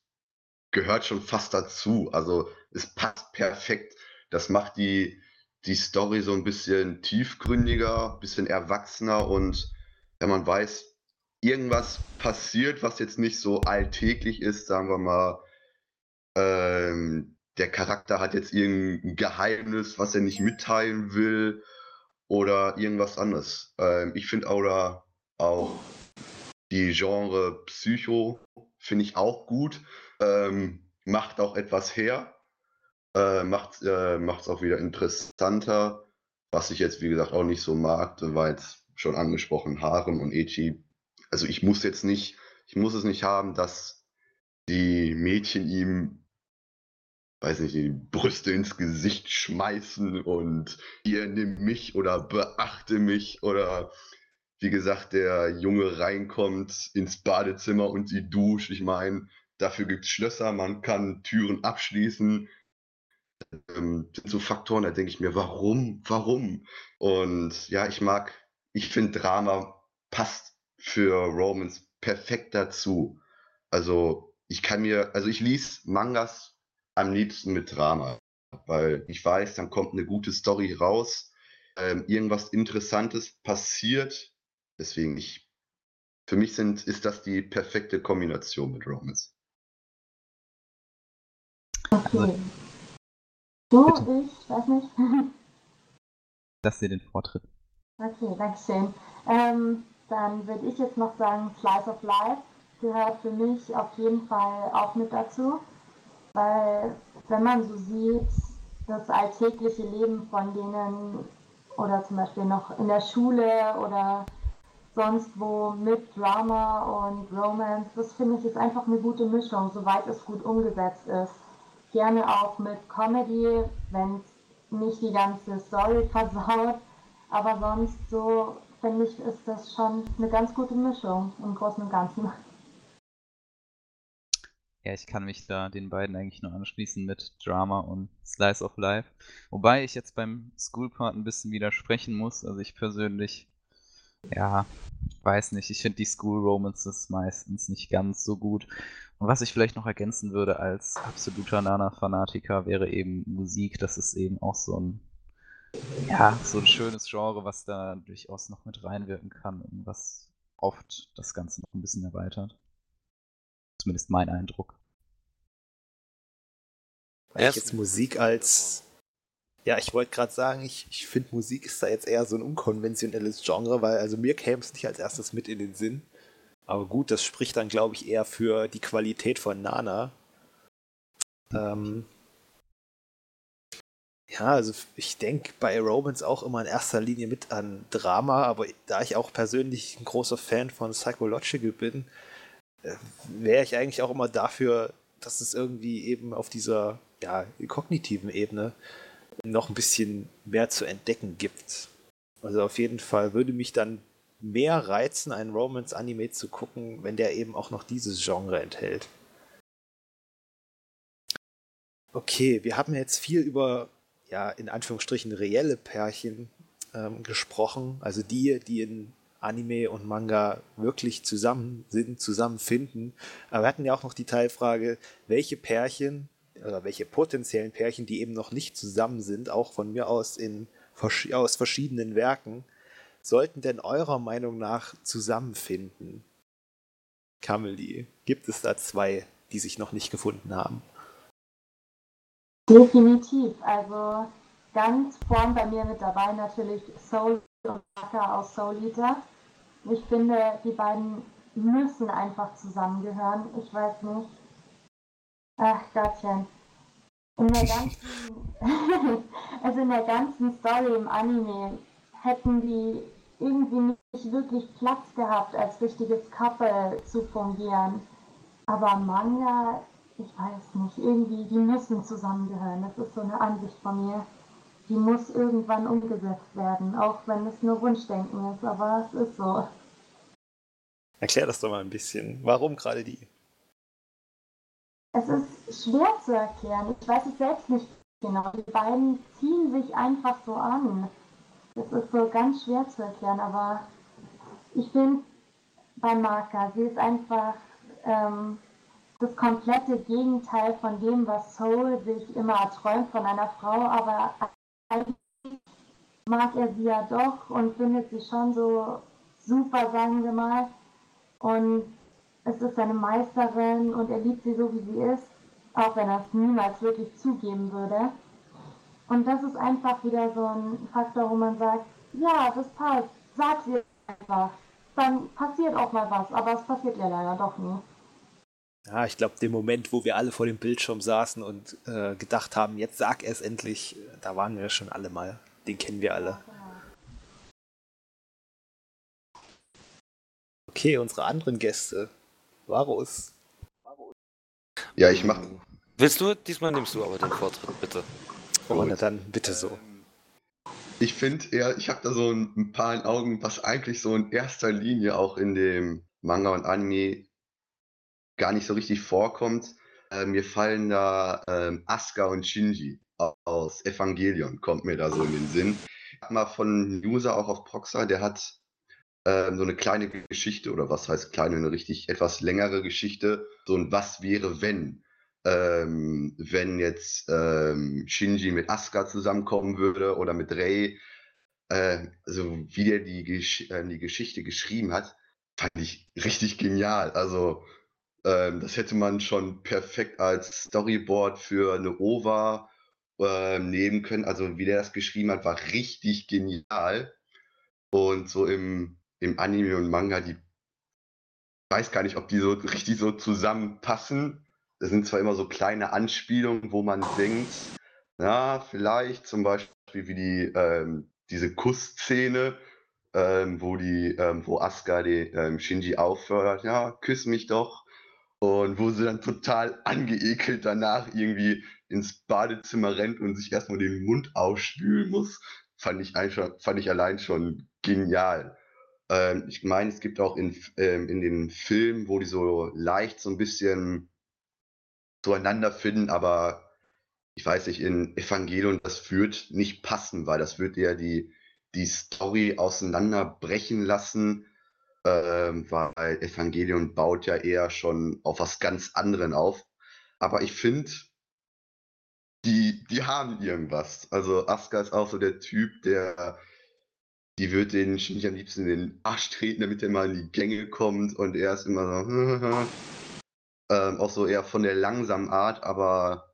C: gehört schon fast dazu. Also es passt perfekt. Das macht die, die Story so ein bisschen tiefgründiger, bisschen erwachsener und wenn man weiß, irgendwas passiert, was jetzt nicht so alltäglich ist, sagen wir mal, ähm, der Charakter hat jetzt irgendein Geheimnis, was er nicht mitteilen will oder irgendwas anderes. Ähm, ich finde auch, auch die Genre Psycho finde ich auch gut. Ähm, macht auch etwas her. Äh, macht es äh, auch wieder interessanter. Was ich jetzt, wie gesagt, auch nicht so mag, war jetzt schon angesprochen, Harem und Echi. Also ich muss jetzt nicht, ich muss es nicht haben, dass die Mädchen ihm, weiß nicht, die Brüste ins Gesicht schmeißen und ihr nimm mich oder beachte mich oder wie gesagt, der Junge reinkommt ins Badezimmer und sie duscht. Ich meine, dafür gibt es Schlösser, man kann Türen abschließen. Ähm, sind so Faktoren, da denke ich mir, warum, warum? Und ja, ich mag, ich finde Drama passt für Romans perfekt dazu. Also ich kann mir, also ich lese Mangas am liebsten mit Drama, weil ich weiß, dann kommt eine gute Story raus, ähm, irgendwas Interessantes passiert, Deswegen, ich, für mich sind, ist das die perfekte Kombination mit Romans.
B: Okay. Du, Bitte. ich weiß nicht. [laughs]
E: Lass dir den Vortritt.
B: Okay, danke schön. Ähm, dann würde ich jetzt noch sagen, Slice of Life gehört für mich auf jeden Fall auch mit dazu, weil wenn man so sieht, das alltägliche Leben von denen oder zum Beispiel noch in der Schule oder sonst wo mit Drama und Romance. Das finde ich ist einfach eine gute Mischung, soweit es gut umgesetzt ist. Gerne auch mit Comedy, wenn es nicht die ganze Story [laughs] versaut. Aber sonst so finde ich, ist das schon eine ganz gute Mischung im Großen und Ganzen.
E: Ja, ich kann mich da den beiden eigentlich nur anschließen mit Drama und Slice of Life. Wobei ich jetzt beim School Part ein bisschen widersprechen muss. Also ich persönlich ja, weiß nicht. Ich finde die School Romances meistens nicht ganz so gut. Und was ich vielleicht noch ergänzen würde als absoluter Nana-Fanatiker wäre eben Musik. Das ist eben auch so ein, ja, so ein schönes Genre, was da durchaus noch mit reinwirken kann und was oft das Ganze noch ein bisschen erweitert. Zumindest mein Eindruck.
A: Weil ich jetzt Musik als. Ja, ich wollte gerade sagen, ich, ich finde Musik ist da jetzt eher so ein unkonventionelles Genre, weil also mir käme es nicht als erstes mit in den Sinn. Aber gut, das spricht dann, glaube ich, eher für die Qualität von Nana. Ähm, ja, also ich denke bei Romans auch immer in erster Linie mit an Drama, aber da ich auch persönlich ein großer Fan von Psychological bin, äh, wäre ich eigentlich auch immer dafür, dass es irgendwie eben auf dieser ja, kognitiven Ebene noch ein bisschen mehr zu entdecken gibt. Also auf jeden Fall würde mich dann mehr reizen, einen Romance-Anime zu gucken, wenn der eben auch noch dieses Genre enthält. Okay, wir haben jetzt viel über, ja, in Anführungsstrichen reelle Pärchen ähm, gesprochen, also die, die in Anime und Manga wirklich zusammen sind, zusammenfinden. Aber wir hatten ja auch noch die Teilfrage, welche Pärchen oder welche potenziellen Pärchen, die eben noch nicht zusammen sind, auch von mir aus in aus verschiedenen Werken, sollten denn eurer Meinung nach zusammenfinden? Kameli, gibt es da zwei, die sich noch nicht gefunden haben?
B: Definitiv. Also ganz vorn bei mir mit dabei natürlich Soul und Maka aus Soul Eater. Ich finde, die beiden müssen einfach zusammengehören. Ich weiß nicht. Ach Gottchen. In der [laughs] ganzen, [laughs] also in der ganzen Story im Anime hätten die irgendwie nicht wirklich Platz gehabt, als richtiges Couple zu fungieren. Aber Manga, ich weiß nicht, irgendwie, die müssen zusammengehören. Das ist so eine Ansicht von mir. Die muss irgendwann umgesetzt werden, auch wenn es nur Wunschdenken ist, aber es ist so.
A: Erklär das doch mal ein bisschen. Warum gerade die?
B: Es ist schwer zu erklären. Ich weiß es selbst nicht genau. Die beiden ziehen sich einfach so an. Das ist so ganz schwer zu erklären, aber ich finde bei Marka, sie ist einfach ähm, das komplette Gegenteil von dem, was Soul sich immer erträumt von einer Frau, aber eigentlich mag er sie ja doch und findet sie schon so super, sagen wir mal. Und es ist seine Meisterin und er liebt sie so, wie sie ist, auch wenn er es niemals wirklich zugeben würde. Und das ist einfach wieder so ein Faktor, wo man sagt, ja, das passt, sag sie einfach. Dann passiert auch mal was, aber es passiert ja leider doch nie.
A: Ja, ich glaube, dem Moment, wo wir alle vor dem Bildschirm saßen und äh, gedacht haben, jetzt sag es endlich, da waren wir schon alle mal. Den kennen wir alle. Okay, unsere anderen Gäste. Varus.
C: Ja, ich mach.
D: Willst du? Diesmal nimmst du aber den Vortritt, bitte.
A: Oh, na dann bitte so.
C: Ich finde eher, ich habe da so ein, paar in Augen, was eigentlich so in erster Linie auch in dem Manga und Anime gar nicht so richtig vorkommt. Äh, mir fallen da ähm, Asuka und Shinji aus Evangelion, kommt mir da so in den Sinn. Ich habe mal von User auch auf Proxa, der hat ähm, so eine kleine Geschichte oder was heißt kleine, eine richtig etwas längere Geschichte, so ein Was wäre wenn, ähm, wenn jetzt ähm, Shinji mit Asuka zusammenkommen würde oder mit Rei, äh, also wie der die, Gesch äh, die Geschichte geschrieben hat, fand ich richtig genial. Also ähm, das hätte man schon perfekt als Storyboard für eine OVA äh, nehmen können. Also wie der das geschrieben hat, war richtig genial. Und so im im Anime und Manga, die weiß gar nicht, ob die so richtig so zusammenpassen. Das sind zwar immer so kleine Anspielungen, wo man denkt, na, vielleicht zum Beispiel wie die, ähm, diese Kussszene, ähm, wo die, ähm, wo Asuka die ähm, Shinji auffordert, ja, küss mich doch. Und wo sie dann total angeekelt danach irgendwie ins Badezimmer rennt und sich erstmal den Mund ausspülen muss, fand ich, einfach, fand ich allein schon genial. Ähm, ich meine, es gibt auch in, ähm, in den Filmen, wo die so leicht so ein bisschen zueinander finden, aber ich weiß nicht, in Evangelion, das wird nicht passen, weil das wird ja die, die Story auseinanderbrechen lassen, ähm, weil Evangelion baut ja eher schon auf was ganz anderen auf. Aber ich finde, die, die haben irgendwas. Also Asuka ist auch so der Typ, der die wird den Shinji am liebsten in den Arsch treten, damit er mal in die Gänge kommt und er ist immer so, [laughs] ähm, auch so eher von der langsamen Art, aber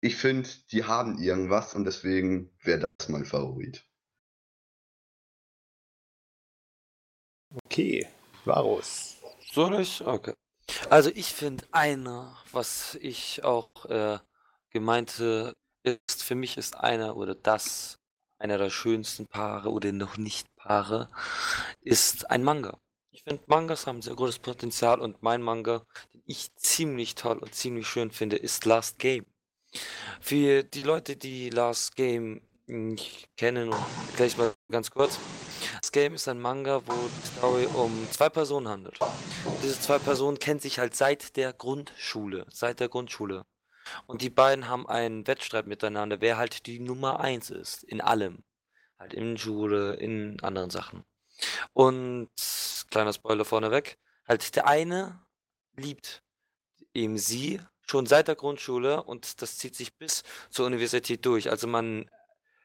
C: ich finde, die haben irgendwas und deswegen wäre das mein Favorit.
A: Okay, Varus.
D: Soll ich? Okay. Also ich finde einer, was ich auch äh, gemeinte, ist, für mich ist einer oder das einer der schönsten Paare oder noch nicht Paare, ist ein Manga. Ich finde, Mangas haben sehr großes Potenzial und mein Manga, den ich ziemlich toll und ziemlich schön finde, ist Last Game. Für die Leute, die Last Game nicht kennen, gleich mal ganz kurz. Das Game ist ein Manga, wo die Story um zwei Personen handelt. Diese zwei Personen kennen sich halt seit der Grundschule, seit der Grundschule. Und die beiden haben einen Wettstreit miteinander, wer halt die Nummer eins ist, in allem. Halt in Schule, in anderen Sachen. Und kleiner Spoiler vorneweg, halt der eine liebt eben sie schon seit der Grundschule und das zieht sich bis zur Universität durch. Also man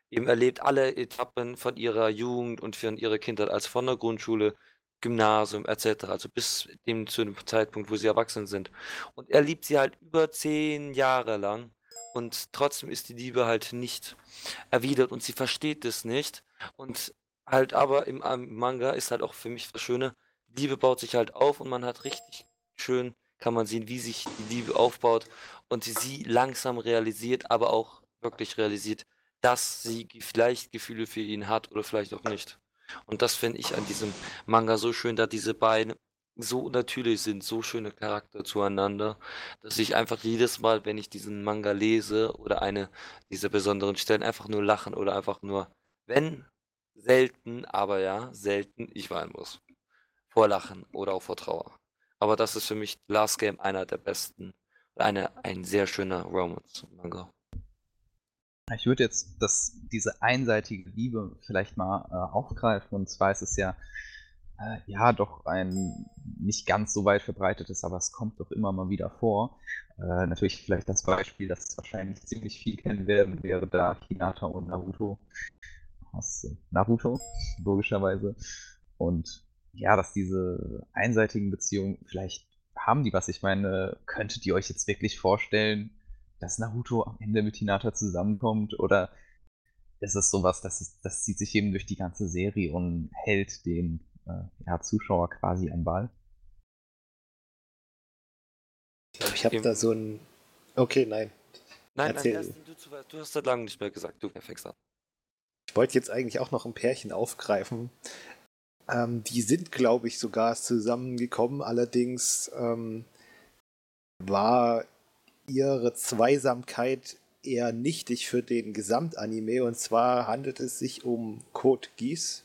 D: eben erlebt alle Etappen von ihrer Jugend und von ihrer Kindheit, also von der Grundschule, Gymnasium etc., also bis dem zu dem Zeitpunkt, wo sie erwachsen sind. Und er liebt sie halt über zehn Jahre lang und trotzdem ist die Liebe halt nicht erwidert und sie versteht es nicht. Und halt aber im, Manga ist halt auch für mich das Schöne, Liebe baut sich halt auf und man hat richtig schön, kann man sehen, wie sich die Liebe aufbaut und sie langsam realisiert, aber auch wirklich realisiert, dass sie vielleicht Gefühle für ihn hat oder vielleicht auch nicht. Und das finde ich an diesem Manga so schön, da diese beiden so natürlich sind, so schöne Charakter zueinander, dass ich einfach jedes Mal, wenn ich diesen Manga lese oder eine dieser besonderen Stellen, einfach nur lachen oder einfach nur, wenn selten, aber ja, selten, ich weinen muss. Vor Lachen oder auch vor Trauer. Aber das ist für mich Last Game einer der besten, eine, ein sehr schöner Romance-Manga.
E: Ich würde jetzt das, diese einseitige Liebe vielleicht mal äh, aufgreifen. Und zwar ist es ja, äh, ja, doch ein nicht ganz so weit verbreitetes, aber es kommt doch immer mal wieder vor. Äh, natürlich vielleicht das Beispiel, das wahrscheinlich ziemlich viel kennen werden, wäre da Hinata und Naruto. Aus Naruto, logischerweise. Und ja, dass diese einseitigen Beziehungen, vielleicht haben die was. Ich meine, könntet ihr euch jetzt wirklich vorstellen, dass Naruto am Ende mit Hinata zusammenkommt oder ist es sowas, das, ist, das zieht sich eben durch die ganze Serie und hält den äh, ja, Zuschauer quasi am Ball?
A: Ich glaube, ich habe da so ein. Okay, nein.
D: Nein, Erzähl nein, du, du hast das lange nicht mehr gesagt. Du an.
A: Ich wollte jetzt eigentlich auch noch ein Pärchen aufgreifen. Ähm, die sind, glaube ich, sogar zusammengekommen. Allerdings ähm, war ihre Zweisamkeit eher nichtig für den Gesamtanime. Und zwar handelt es sich um Code Geass,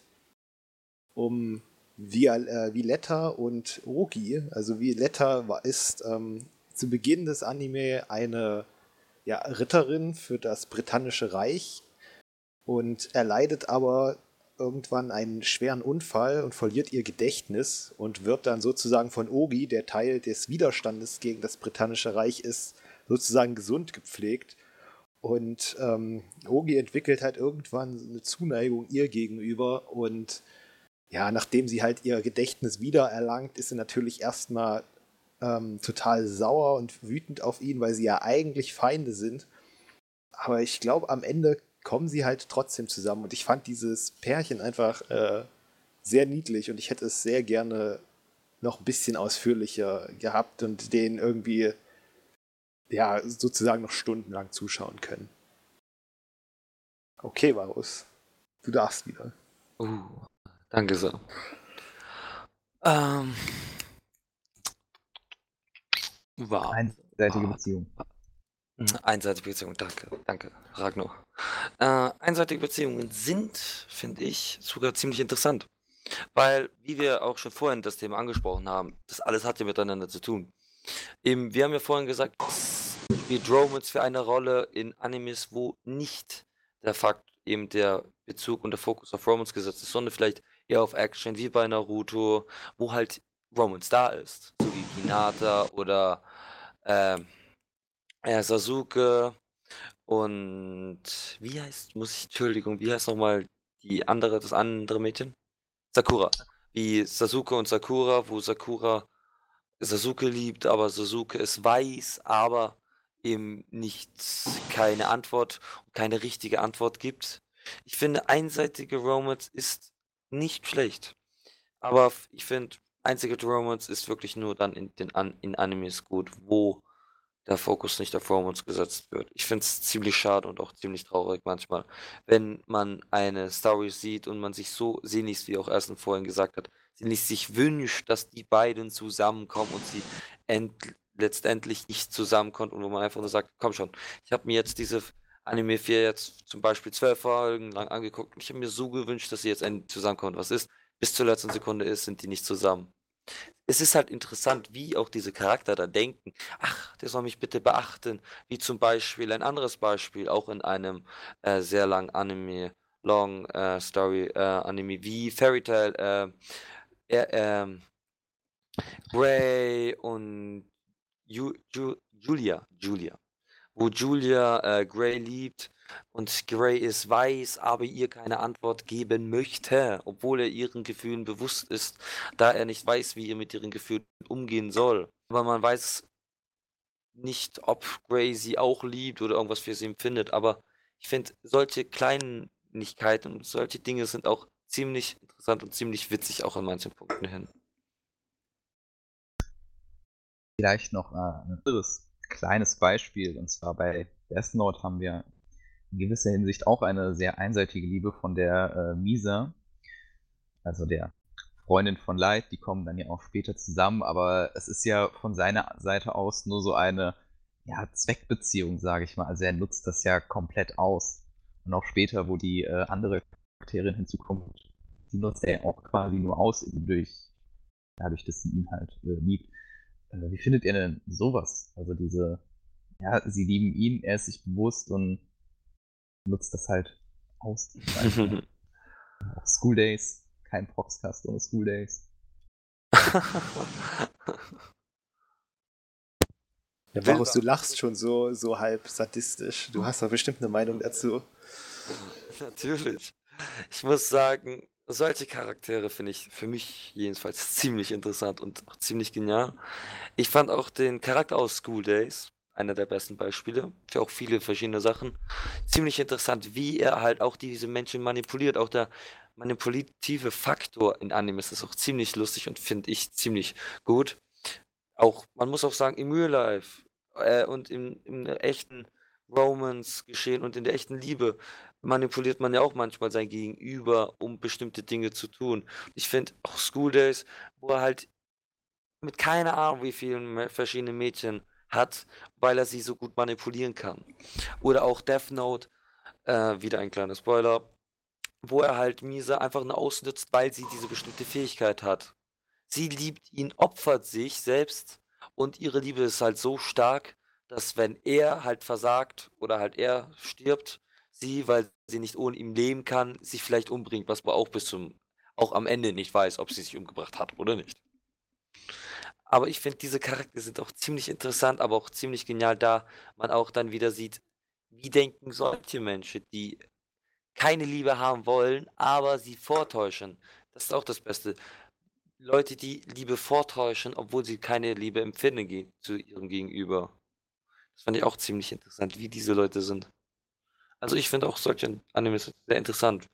A: um äh, Violetta und Ogi. Also Violetta war, ist ähm, zu Beginn des Anime eine ja, Ritterin für das britannische Reich und erleidet aber irgendwann einen schweren Unfall und verliert ihr Gedächtnis und wird dann sozusagen von Ogi, der Teil des Widerstandes gegen das britannische Reich ist, sozusagen gesund gepflegt. Und ähm, Ogi entwickelt halt irgendwann eine Zuneigung ihr gegenüber und ja, nachdem sie halt ihr Gedächtnis wiedererlangt, ist sie natürlich erstmal ähm, total sauer und wütend auf ihn, weil sie ja eigentlich Feinde sind. Aber ich glaube, am Ende kommen sie halt trotzdem zusammen und ich fand dieses Pärchen einfach äh, sehr niedlich und ich hätte es sehr gerne noch ein bisschen ausführlicher gehabt und den irgendwie ja, sozusagen noch stundenlang zuschauen können. Okay, Varus. Du darfst wieder.
D: Uh, danke sehr. Ähm.
E: Wow. Einseitige Beziehung.
D: Einseitige Beziehung, danke, danke, Ragnar. Äh, einseitige Beziehungen sind, finde ich, sogar ziemlich interessant. Weil, wie wir auch schon vorhin das Thema angesprochen haben, das alles hat ja miteinander zu tun. Eben, wir haben ja vorhin gesagt, spielt Romance für eine Rolle in Animes, wo nicht der Fakt eben der Bezug und der Fokus auf Romance gesetzt ist, sondern vielleicht eher auf Action, wie bei Naruto, wo halt Romance da ist. So wie Hinata oder ähm, äh, Sasuke und wie heißt, muss ich, Entschuldigung, wie heißt nochmal die andere, das andere Mädchen? Sakura. Wie Sasuke und Sakura, wo Sakura Sasuke liebt, aber Sasuke es weiß, aber eben nicht keine Antwort keine richtige Antwort gibt. Ich finde, einseitige Romance ist nicht schlecht. Aber ich finde, einzige Romance ist wirklich nur dann in den An in Animes gut, wo der Fokus nicht auf Romance gesetzt wird. Ich finde es ziemlich schade und auch ziemlich traurig manchmal, wenn man eine Story sieht und man sich so sehnlichst, wie auch Ersten vorhin gesagt hat, sehnlichst sich wünscht, dass die beiden zusammenkommen und sie end letztendlich nicht zusammenkommen und wo man einfach nur sagt, komm schon, ich habe mir jetzt diese Anime 4 jetzt zum Beispiel zwölf Folgen lang angeguckt und ich habe mir so gewünscht, dass sie jetzt endlich zusammenkommen. Was ist? Bis zur letzten Sekunde ist, sind die nicht zusammen es ist halt interessant, wie auch diese Charakter da denken. Ach, der soll mich bitte beachten. Wie zum Beispiel ein anderes Beispiel, auch in einem äh, sehr langen Anime, Long äh, Story äh, Anime wie Fairy Tail, äh, ähm, Gray und Ju Ju Julia, Julia, wo Julia äh, Gray liebt und Gray ist weiß, aber ihr keine Antwort geben möchte, obwohl er ihren Gefühlen bewusst ist, da er nicht weiß, wie er mit ihren Gefühlen umgehen soll. Aber man weiß nicht, ob Gray sie auch liebt oder irgendwas für sie empfindet. Aber ich finde, solche Kleinigkeiten und solche Dinge sind auch ziemlich interessant und ziemlich witzig, auch an manchen Punkten hin.
E: Vielleicht noch äh, ein anderes kleines Beispiel, und zwar bei Death Note haben wir in gewisser Hinsicht auch eine sehr einseitige Liebe von der äh, Misa, also der Freundin von Light, die kommen dann ja auch später zusammen, aber es ist ja von seiner Seite aus nur so eine ja, Zweckbeziehung, sage ich mal. Also er nutzt das ja komplett aus. Und auch später, wo die äh, andere Charakterin hinzukommt, die nutzt er auch quasi nur aus, durch, dadurch, dass sie ihn halt äh, liebt. Äh, wie findet ihr denn sowas? Also diese, ja, sie lieben ihn, er ist sich bewusst und nutzt das halt aus. [laughs] School Days, kein Proxcast ohne School Days.
A: Ja, Marus, du lachst schon so, so halb sadistisch. Du hast doch bestimmt eine Meinung dazu.
D: Natürlich. Ich muss sagen, solche Charaktere finde ich für mich jedenfalls [laughs] ziemlich interessant und auch ziemlich genial. Ich fand auch den Charakter aus School Days einer der besten Beispiele für auch viele verschiedene Sachen. Ziemlich interessant, wie er halt auch diese Menschen manipuliert. Auch der manipulative Faktor in Animes ist auch ziemlich lustig und finde ich ziemlich gut. Auch, man muss auch sagen, im Real Life äh, und im, im echten Romance-Geschehen und in der echten Liebe manipuliert man ja auch manchmal sein Gegenüber, um bestimmte Dinge zu tun. Ich finde auch School Days, wo er halt mit keine Ahnung wie vielen verschiedenen Mädchen hat, weil er sie so gut manipulieren kann. Oder auch Death Note, äh, wieder ein kleiner Spoiler, wo er halt Misa einfach nur ausnutzt, weil sie diese bestimmte Fähigkeit hat. Sie liebt ihn, opfert sich selbst und ihre Liebe ist halt so stark, dass wenn er halt versagt oder halt er stirbt, sie, weil sie nicht ohne ihn leben kann, sich vielleicht umbringt, was man auch bis zum, auch am Ende nicht weiß, ob sie sich umgebracht hat oder nicht. Aber ich finde, diese Charaktere sind auch ziemlich interessant, aber auch ziemlich genial, da man auch dann wieder sieht, wie denken solche Menschen, die keine Liebe haben wollen, aber sie vortäuschen. Das ist auch das Beste. Leute, die Liebe vortäuschen, obwohl sie keine Liebe empfinden zu ihrem Gegenüber. Das fand ich auch ziemlich interessant, wie diese Leute sind. Also ich finde auch solche Animes sehr interessant.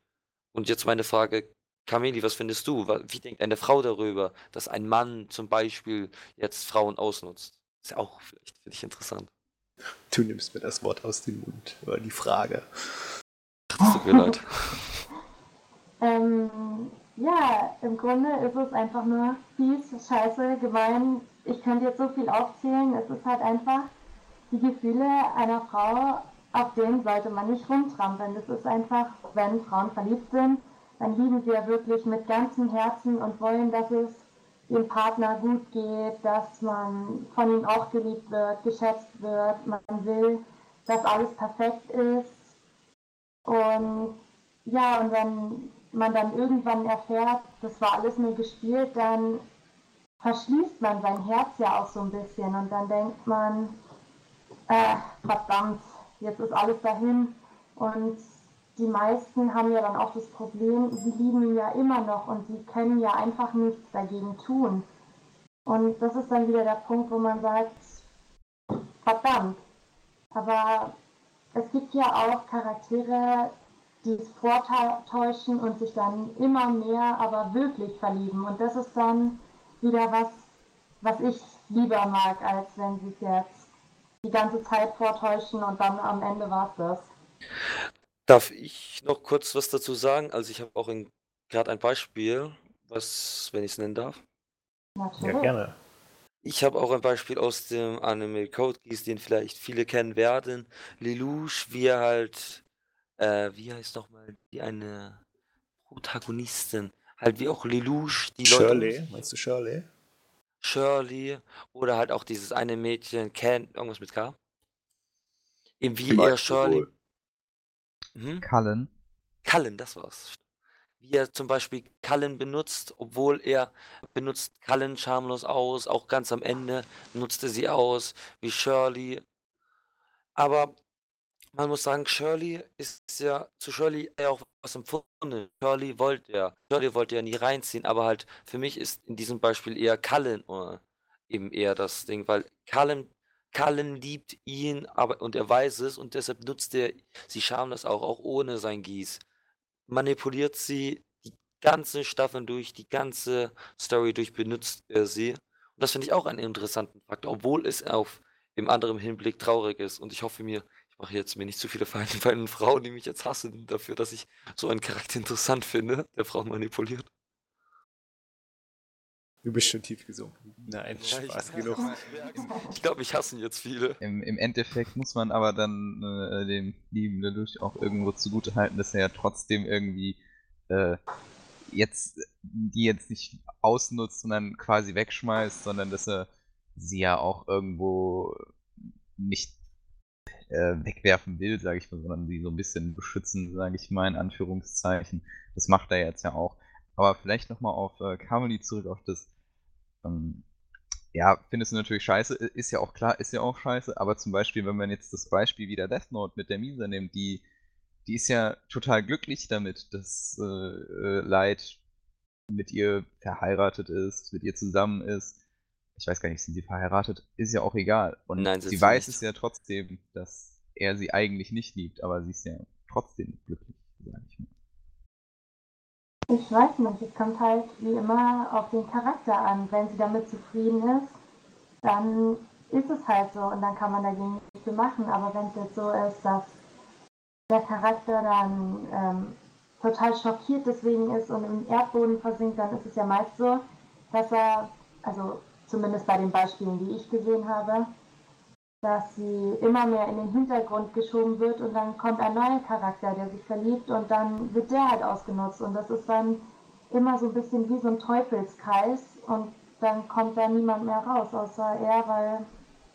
D: Und jetzt meine Frage, Kameli, was findest du? Wie denkt eine Frau darüber, dass ein Mann zum Beispiel jetzt Frauen ausnutzt? Ist ja auch vielleicht finde ich interessant.
A: Du nimmst mir das Wort aus dem Mund, oder die Frage.
D: Das tut mir leid. [laughs]
B: ähm, ja, im Grunde ist es einfach nur fies, scheiße, gemein. Ich könnte jetzt so viel aufzählen. Es ist halt einfach die Gefühle einer Frau, auf denen sollte man nicht rumtrampeln. Das ist einfach, wenn Frauen verliebt sind, dann lieben wir wirklich mit ganzem Herzen und wollen, dass es dem Partner gut geht, dass man von ihm auch geliebt wird, geschätzt wird. Man will, dass alles perfekt ist. Und ja, und wenn man dann irgendwann erfährt, das war alles nur gespielt, dann verschließt man sein Herz ja auch so ein bisschen und dann denkt man, äh, verdammt, jetzt ist alles dahin und die meisten haben ja dann auch das Problem, sie lieben ihn ja immer noch und sie können ja einfach nichts dagegen tun. Und das ist dann wieder der Punkt, wo man sagt, verdammt, Aber es gibt ja auch Charaktere, die es vortäuschen und sich dann immer mehr, aber wirklich verlieben. Und das ist dann wieder was, was ich lieber mag, als wenn sie es jetzt die ganze Zeit vortäuschen und dann am Ende war es das.
D: Darf ich noch kurz was dazu sagen? Also ich habe auch gerade ein Beispiel, was, wenn ich es nennen darf.
B: Natürlich.
A: Ja, gerne.
D: Ich habe auch ein Beispiel aus dem Anime Code Geass, den vielleicht viele kennen werden. Lelouch, wie er halt, äh, wie heißt nochmal, die eine Protagonistin, halt wie auch Lelouch, die Leute.
A: Shirley, meinst du Shirley?
D: Shirley oder halt auch dieses eine Mädchen, Ken, irgendwas mit K. Eben wie er Shirley. Hm?
E: Cullen.
D: Cullen, das war's. Wie er zum Beispiel Cullen benutzt, obwohl er benutzt Cullen schamlos aus, auch ganz am Ende nutzt er sie aus, wie Shirley. Aber man muss sagen, Shirley ist ja zu Shirley auch was empfunden. Shirley wollte ja, Shirley wollte ja nie reinziehen, aber halt für mich ist in diesem Beispiel eher Cullen oder eben eher das Ding, weil Cullen, Cullen liebt ihn, aber und er weiß es und deshalb nutzt er sie schamlos auch, auch ohne sein Gieß. Manipuliert sie die ganzen Staffeln durch, die ganze Story durch benutzt er sie. Und das finde ich auch einen interessanten Faktor, obwohl es auf im anderen Hinblick traurig ist. Und ich hoffe mir, mache jetzt mir nicht zu viele Feinde bei den Frauen, die mich jetzt hassen dafür, dass ich so einen Charakter interessant finde, der Frauen manipuliert.
A: Du bist schon tief gesunken. Nein,
D: Ja, ich-
A: Spaß genug.
D: Ich glaube, mich hassen jetzt viele.
E: Im, Im Endeffekt muss man aber dann äh, dem lieben Lelouch auch irgendwo zugute halten, dass er ja trotzdem irgendwie äh, jetzt die jetzt nicht ausnutzt und dann quasi wegschmeißt, sondern dass er sie ja auch irgendwo nicht wegwerfen will, sage ich mal, sondern sie so ein bisschen beschützen, sage ich mal in Anführungszeichen. Das macht er jetzt ja auch. Aber vielleicht nochmal auf äh, Carmely zurück, auf das ähm, ja, findest du natürlich scheiße, ist ja auch klar, ist ja auch scheiße, aber zum Beispiel, wenn man jetzt das Beispiel wieder Death Note mit der Misa nimmt, die, die ist ja total glücklich damit, dass äh, äh, Light mit ihr verheiratet ist, mit ihr zusammen ist. Ich weiß gar nicht, sind sie verheiratet? Ist ja auch egal. Und
D: Nein,
E: sie
D: sie
E: weiß
D: nicht.
E: es ja trotzdem, dass er sie eigentlich nicht liebt, aber sie ist ja trotzdem glücklich, sag ich mal.
B: Ich weiß nicht, es kommt halt wie immer auf den Charakter an. Wenn sie damit zufrieden ist, dann ist es halt so und dann kann man dagegen nichts viel machen. Aber wenn es jetzt so ist, dass der Charakter dann ähm, total schockiert deswegen ist und im Erdboden versinkt, dann ist es ja meist so, dass er, also zumindest bei den Beispielen, die ich gesehen habe, dass sie immer mehr in den Hintergrund geschoben wird und dann kommt ein neuer Charakter, der sich verliebt und dann wird der halt ausgenutzt und das ist dann immer so ein bisschen wie so ein Teufelskreis und dann kommt da niemand mehr raus, außer er, weil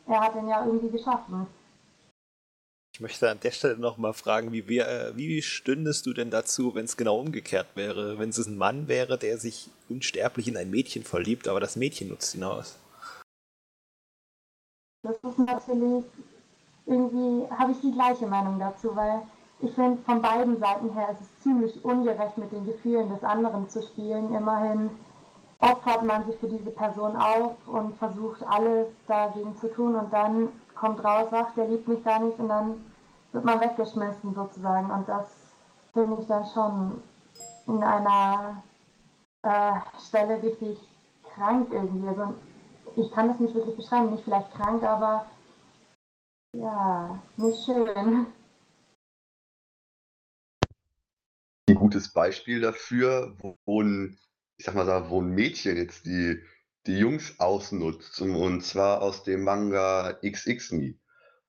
B: er hat den ja irgendwie geschaffen.
A: Ich möchte an der Stelle nochmal fragen, wie, wir, äh, wie stündest du denn dazu, wenn es genau umgekehrt wäre? Wenn es ein Mann wäre, der sich unsterblich in ein Mädchen verliebt, aber das Mädchen nutzt ihn aus.
B: Das ist natürlich irgendwie, habe ich die gleiche Meinung dazu, weil ich finde, von beiden Seiten her ist es ziemlich ungerecht, mit den Gefühlen des anderen zu spielen. Immerhin opfert man sich für diese Person auf und versucht alles dagegen zu tun und dann kommt raus, ach, der liebt mich gar nicht und dann wird man weggeschmissen sozusagen und das finde ich dann schon in einer äh, Stelle richtig krank irgendwie. Also ich kann das nicht wirklich beschreiben, nicht vielleicht krank, aber ja, nicht schön.
C: Ein gutes Beispiel dafür, wo, ein, ich sag mal wo ein Mädchen jetzt die, die Jungs ausnutzt. Und, zwar aus dem Manga XX-Me.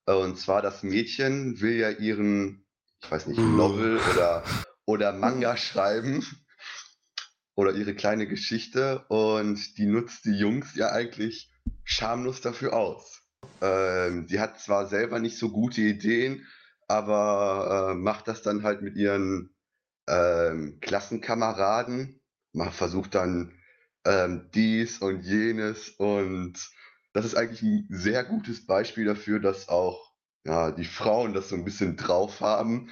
C: Und zwar das Mädchen will ja ihren, ich weiß nicht, Novel oder, oder Manga [laughs] schreiben. Oder ihre kleine Geschichte. Und die nutzt die Jungs ja eigentlich schamlos dafür aus. Ähm, die hat zwar selber nicht so gute Ideen, aber äh, macht das dann halt mit ihren ähm, Klassenkameraden. Man versucht dann ähm, dies und jenes und das ist eigentlich ein sehr gutes Beispiel dafür, dass auch ja, die Frauen das so ein bisschen drauf haben,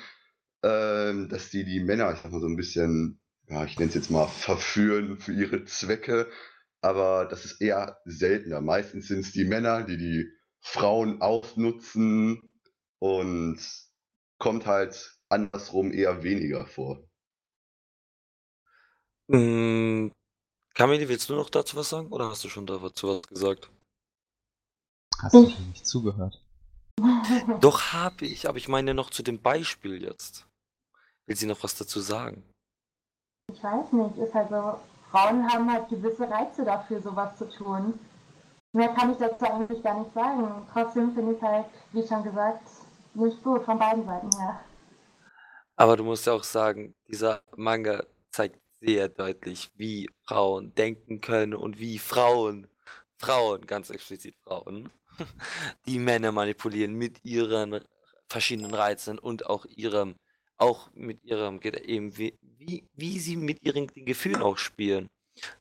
C: ähm, dass die die Männer, ich sag mal so ein bisschen, ja, ich nenne es jetzt mal verführen für ihre Zwecke, aber das ist eher seltener. Meistens sind es die Männer, die die Frauen ausnutzen und kommt halt andersrum eher weniger vor.
D: Hm, Kamili, willst du noch dazu was sagen oder hast du schon dazu was gesagt?
E: Hast du schon nicht zugehört? [laughs]
D: Doch habe ich, aber ich meine noch zu dem Beispiel jetzt. Will sie noch was dazu sagen?
B: Ich weiß nicht, ist halt so, Frauen haben halt gewisse Reize dafür, sowas zu tun. Mehr kann ich dazu eigentlich gar nicht sagen. Trotzdem finde ich halt, wie schon gesagt, nicht gut von beiden Seiten her.
D: Aber du musst ja auch sagen, dieser Manga zeigt sehr deutlich, wie Frauen denken können und wie Frauen, Frauen, ganz explizit Frauen, [laughs] die Männer manipulieren mit ihren verschiedenen Reizen und auch ihrem, auch mit ihrem, eben wie, wie, wie sie mit ihren Gefühlen auch spielen.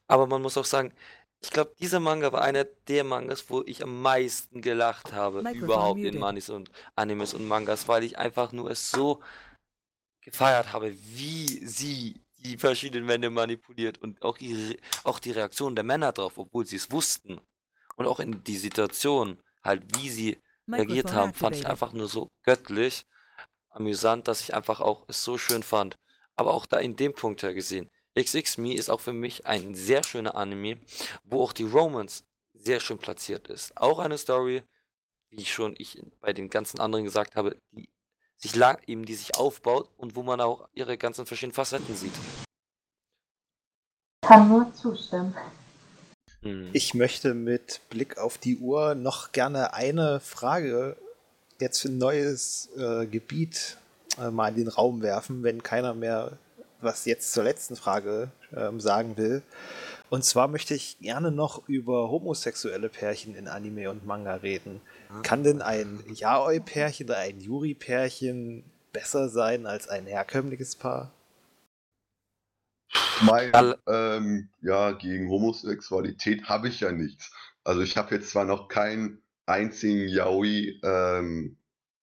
D: Aber man muss auch sagen, ich glaube, dieser Manga war einer der Mangas, wo ich am meisten gelacht habe
F: Microphone
D: überhaupt in. Manis und Animes und Mangas, weil ich einfach nur es so gefeiert habe, wie sie die verschiedenen Männer manipuliert und auch ihre, auch die Reaktion der Männer drauf, obwohl sie es wussten. Und auch in die Situation, halt wie sie reagiert haben, fand ich einfach nur so göttlich amüsant, dass ich einfach auch es so schön fand. Aber auch da in dem Punkt her gesehen, XX-Me ist auch für mich ein sehr schöner Anime, wo auch die Romance sehr schön platziert ist. Auch eine Story, wie ich schon ich bei den ganzen anderen gesagt habe, die sich lang, eben die sich aufbaut und wo man auch ihre ganzen verschiedenen Facetten sieht.
B: Kann nur zustimmen.
D: Hm.
A: Ich möchte mit Blick auf die Uhr noch gerne eine Frage jetzt für ein neues äh, Gebiet äh, mal in den Raum werfen, wenn keiner mehr was jetzt zur letzten Frage ähm, sagen will. Und zwar möchte ich gerne noch über homosexuelle Pärchen in Anime und Manga reden. Kann denn ein Yaoi-Pärchen oder ein Yuri-Pärchen besser sein als ein herkömmliches Paar?
C: Mein, ähm, ja, gegen Homosexualität habe ich ja nichts. Also ich habe jetzt zwar noch keinen einzigen Yaoi ähm,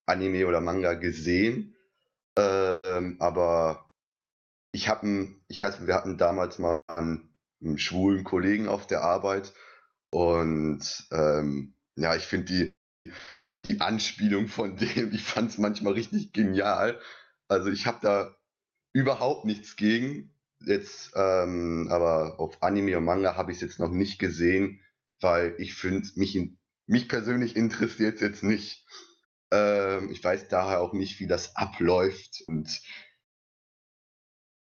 C: Anime oder Manga gesehen, ähm, aber ich habe, ich weiß, wir hatten damals mal einen, einen schwulen Kollegen auf der Arbeit und ähm, ja, ich finde die, die Anspielung von dem, [laughs] ich fand es manchmal richtig genial. Also ich habe da überhaupt nichts gegen. Jetzt, ähm, aber auf Anime und Manga habe ich es jetzt noch nicht gesehen, weil ich finde, mich, in- mich persönlich interessiert es jetzt nicht. Ähm, ich weiß daher auch nicht, wie das abläuft und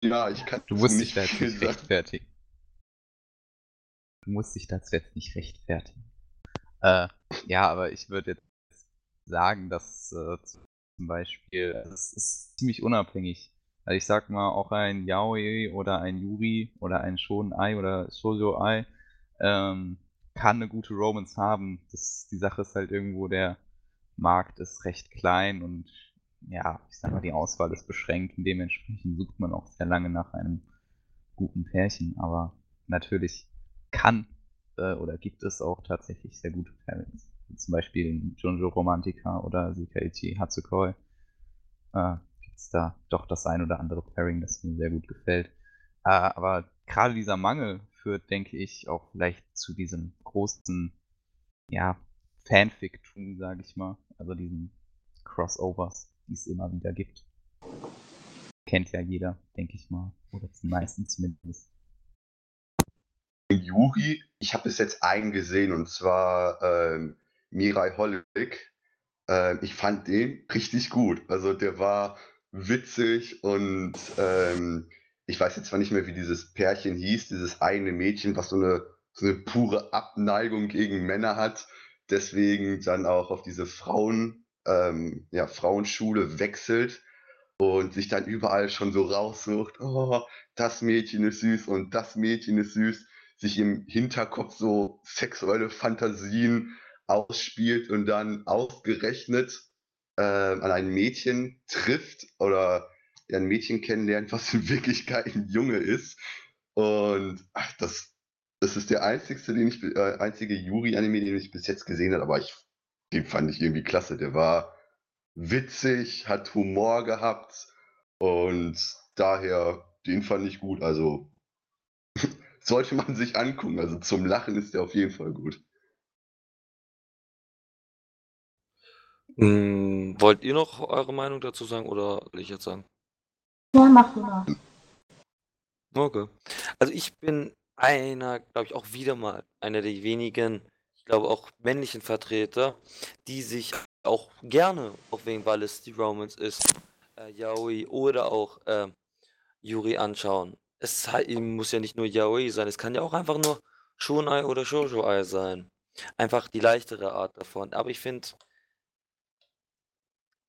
C: ja, ich kann
E: Du musst nicht
C: sagen.
E: rechtfertigen. Du musst dich dazu jetzt nicht rechtfertigen. Äh, ja, aber ich würde jetzt sagen, dass äh, zum Beispiel, also es ist ziemlich unabhängig. Also ich sag mal, auch ein Yaoi oder ein Yuri oder ein Shonai oder Shoujo Ai ähm, kann eine gute Romance haben. Das, die Sache ist halt irgendwo, der Markt ist recht klein und ja, ich sag mal, die Auswahl ist beschränkt und dementsprechend sucht man auch sehr lange nach einem guten Pärchen. Aber natürlich kann äh, oder gibt es auch tatsächlich sehr gute Pairings. Zum Beispiel Junjo Romantica oder Sekaiichi Hatsukoi äh, gibt es da doch das ein oder andere Pairing, das mir sehr gut gefällt. Äh, aber gerade dieser Mangel führt, denke ich, auch vielleicht zu diesem großen, ja, Fanfic-Tum, sage ich mal. Also diesen Crossovers, die es immer wieder gibt. Kennt ja jeder, denke ich mal. Oder die meisten zumindest.
C: Yuri, ich habe bis jetzt einen gesehen und zwar ähm, Mirai Holic. Ähm, ich fand den richtig gut. Also der war witzig und ähm, ich weiß jetzt zwar nicht mehr, wie dieses Pärchen hieß, dieses eine Mädchen, was so eine, so eine pure Abneigung gegen Männer hat, deswegen dann auch auf diese Frauen, ähm, ja, Frauenschule wechselt und sich dann überall schon so raussucht, oh, das Mädchen ist süß und das Mädchen ist süß sich im Hinterkopf so sexuelle Fantasien ausspielt und dann ausgerechnet äh, an ein Mädchen trifft oder ein Mädchen kennenlernt, was in Wirklichkeit ein Junge ist. Und ach, das, das ist der einzigste, den ich, äh, einzige Yuri-Anime, den ich bis jetzt gesehen habe, aber ich, den fand ich irgendwie klasse. Der war witzig, hat Humor gehabt und daher, den fand ich gut. Also sollte man sich angucken. Also zum Lachen ist der auf jeden Fall gut.
D: Hm, wollt ihr noch eure Meinung dazu sagen oder will ich jetzt sagen?
B: Ja, mach du mal.
D: Okay. Also ich bin einer, glaube ich, auch wieder mal einer der wenigen, ich glaube auch männlichen Vertreter, die sich auch gerne, auch wegen weil es die Romans ist, äh, Yaoi oder auch äh, Yuri anschauen. Es halt, muss ja nicht nur Yaoi sein, es kann ja auch einfach nur Shonai oder Shoujo-Ei sein. Einfach die leichtere Art davon. Aber ich finde,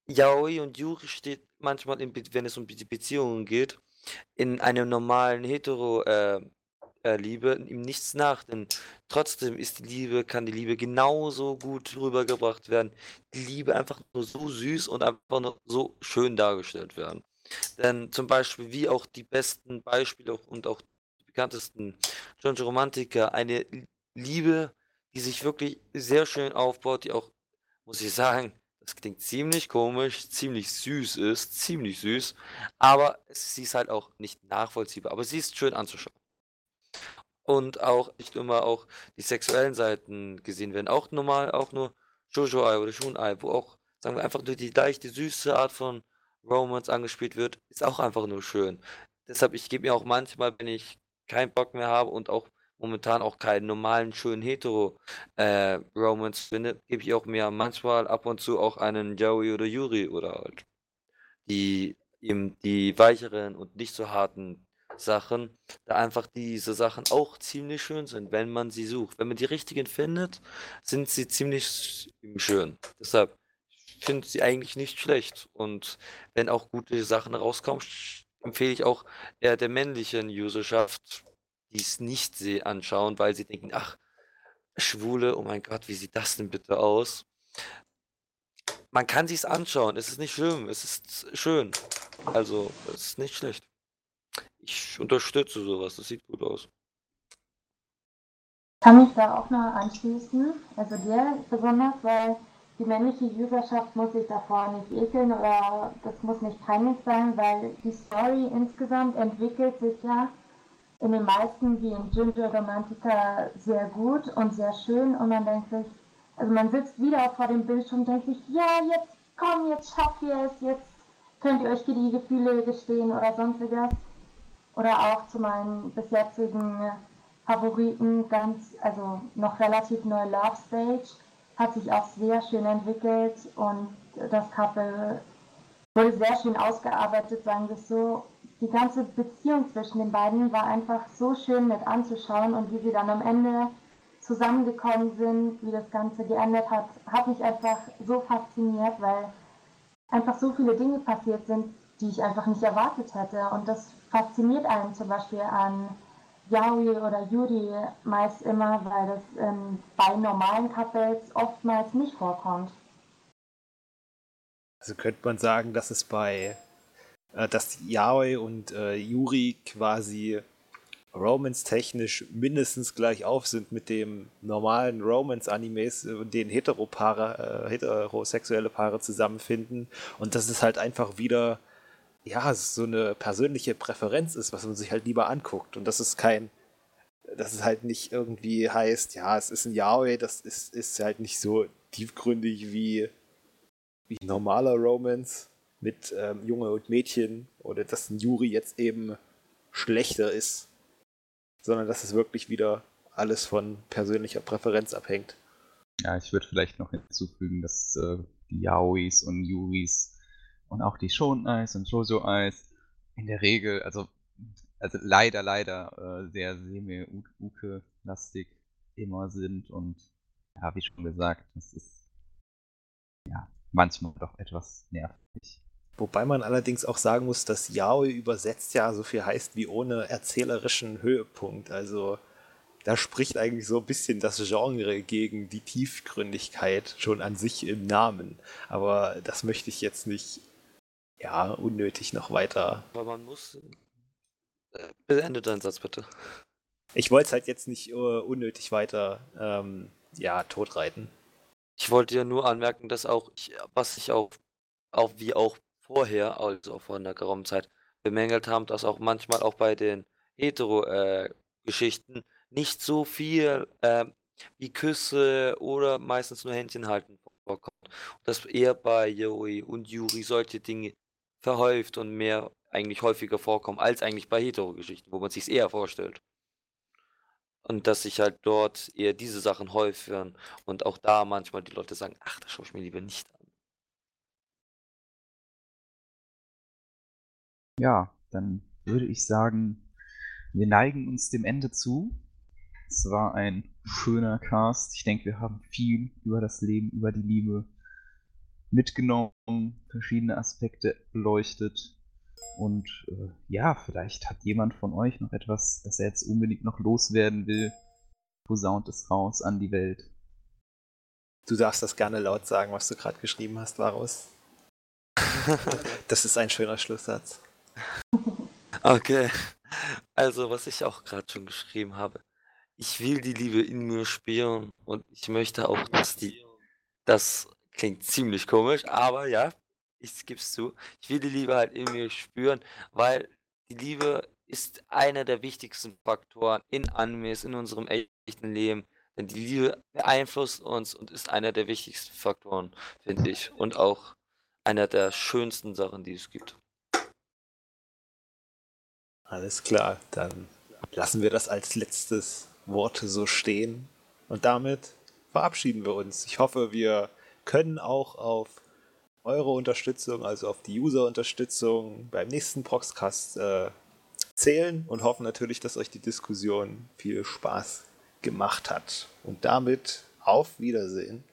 D: Yaoi und Yuri steht manchmal, in, wenn es um die Beziehungen geht, in einem normalen Hetero äh, äh, Liebe ihm nichts nach, denn trotzdem ist die Liebe, kann die Liebe genauso gut rübergebracht werden. Die Liebe einfach nur so süß und einfach nur so schön dargestellt werden. Denn zum Beispiel, wie auch die besten Beispiele und auch die bekanntesten Jojo Romantiker, eine Liebe, die sich wirklich sehr schön aufbaut, die auch, muss ich sagen, das klingt ziemlich komisch, ziemlich süß ist, ziemlich süß, aber sie ist halt auch nicht nachvollziehbar, aber sie ist schön anzuschauen. Und auch nicht immer auch die sexuellen Seiten gesehen werden, auch normal, auch nur Jojo-Ei oder Shun-Ei, wo auch, sagen wir einfach nur die leichte, süße Art von Romance angespielt wird, ist auch einfach nur schön. Deshalb, ich gebe mir auch manchmal, wenn ich keinen Bock mehr habe und auch momentan auch keinen normalen, schönen Hetero-Romance äh, finde, gebe ich auch mir manchmal ab und zu auch einen Joey oder Yuri oder halt die eben die weicheren und nicht so harten Sachen, da einfach diese Sachen auch ziemlich schön sind, wenn man sie sucht. Wenn man die richtigen findet, sind sie ziemlich schön. Deshalb finde sie eigentlich nicht schlecht. Und wenn auch gute Sachen rauskommen, empfehle ich auch eher der männlichen Userschaft, die es nicht anschauen, weil sie denken, ach, Schwule, oh mein Gott, wie sieht das denn bitte aus? Man kann sich's anschauen, es ist nicht schlimm, es ist schön. Also, es ist nicht schlecht. Ich unterstütze sowas, das sieht gut aus.
B: Kann mich da auch noch anschließen, also dir besonders, weil die männliche Userschaft muss sich davor nicht ekeln oder das muss nicht peinlich sein, weil die Story insgesamt entwickelt sich ja in den meisten wie in Ginger Romantica sehr gut und sehr schön und man denkt sich, also man sitzt wieder vor dem Bildschirm und denkt sich, ja, jetzt komm, jetzt schafft ihr es, jetzt könnt ihr euch die Gefühle gestehen oder sonstiges. Oder auch zu meinen bis jetzigen Favoriten ganz, also noch relativ neu Love Stage, hat sich auch sehr schön entwickelt und das Couple wurde sehr schön ausgearbeitet, sagen wir es so die ganze Beziehung zwischen den beiden war einfach so schön mit anzuschauen und wie sie dann am Ende zusammengekommen sind, wie das Ganze geändert hat, hat mich einfach so fasziniert, weil einfach so viele Dinge passiert sind, die ich einfach nicht erwartet hätte. Und das fasziniert einen zum Beispiel an Yaoi oder Yuri meist immer, weil das ähm, bei normalen Couples oftmals nicht vorkommt.
A: Also könnte man sagen, dass es bei äh, dass Yaoi und äh, Yuri quasi Romance-technisch mindestens gleich auf sind mit dem normalen Romance-Animes, in äh, denen Heteropaare, äh, heterosexuelle Paare zusammenfinden. Und dass es halt einfach wieder, ja, so eine persönliche Präferenz ist, was man sich halt lieber anguckt. Und das ist kein, dass es halt nicht irgendwie heißt, ja, es ist ein Yaoi, das ist, ist halt nicht so tiefgründig wie, wie normaler Romance mit ähm, Junge und Mädchen oder dass ein Juri jetzt eben schlechter ist, sondern dass es wirklich wieder alles von persönlicher Präferenz abhängt.
E: Ja, ich würde vielleicht noch hinzufügen, dass äh, die Yaois und Yuris und auch die Shon-Eis und Shoujo-Eis in der Regel, also, also leider, leider äh, sehr semi-uke-lastig immer sind und ja, wie schon gesagt, das ist ja manchmal doch etwas nervig.
A: Wobei man allerdings auch sagen muss, dass Yaoi übersetzt ja so viel heißt wie ohne erzählerischen Höhepunkt. Also da spricht eigentlich so ein bisschen das Genre gegen die Tiefgründigkeit schon an sich im Namen. Aber das möchte ich jetzt nicht, ja, unnötig noch weiter.
D: Aber man muss. Äh, beende deinen Satz bitte.
A: Ich wollte es halt jetzt nicht uh, unnötig weiter, ähm, ja, totreiten.
D: Ich wollte ja nur anmerken, dass auch, ich, was ich auch, auch wie auch vorher, also vor einer geraumen Zeit, bemängelt haben, dass auch manchmal auch bei den Hetero-Geschichten äh, nicht so viel äh, wie Küsse oder meistens nur Händchen halten vorkommt. Und dass eher bei Yuri und Yuri solche Dinge verhäuft und mehr eigentlich häufiger vorkommen als eigentlich bei Hetero-Geschichten, wo man sich eher vorstellt. Und dass sich halt dort eher diese Sachen häufigen und auch da manchmal die Leute sagen, ach, das schaue ich mir lieber nicht an.
E: Ja, dann würde ich sagen, wir neigen uns dem Ende zu. Es war ein schöner Cast. Ich denke, wir haben viel über das Leben, über die Liebe mitgenommen, verschiedene Aspekte beleuchtet. Und äh, ja, vielleicht hat jemand von euch noch etwas, das er jetzt unbedingt noch loswerden will. Posaunt es raus an die Welt.
A: Du darfst das gerne laut sagen, was du gerade geschrieben hast, Varus. [laughs] das ist ein schöner Schlusssatz.
D: Okay. Also, was ich auch gerade schon geschrieben habe. Ich will die Liebe in mir spüren und ich möchte auch, dass die. Das klingt ziemlich komisch, aber ja, ich es zu. Ich will die Liebe halt in mir spüren, weil die Liebe ist einer der wichtigsten Faktoren in Animes, in unserem echten Leben. Denn die Liebe beeinflusst uns und ist einer der wichtigsten Faktoren, finde ich. Und auch einer der schönsten Sachen, die es gibt.
A: Alles klar, dann lassen wir das als letztes Wort so stehen. Und damit verabschieden wir uns. Ich hoffe, wir können auch auf eure Unterstützung, also auf die User-Unterstützung beim nächsten Proxcast äh, zählen und hoffen natürlich, dass euch die Diskussion viel Spaß gemacht hat. Und damit auf Wiedersehen.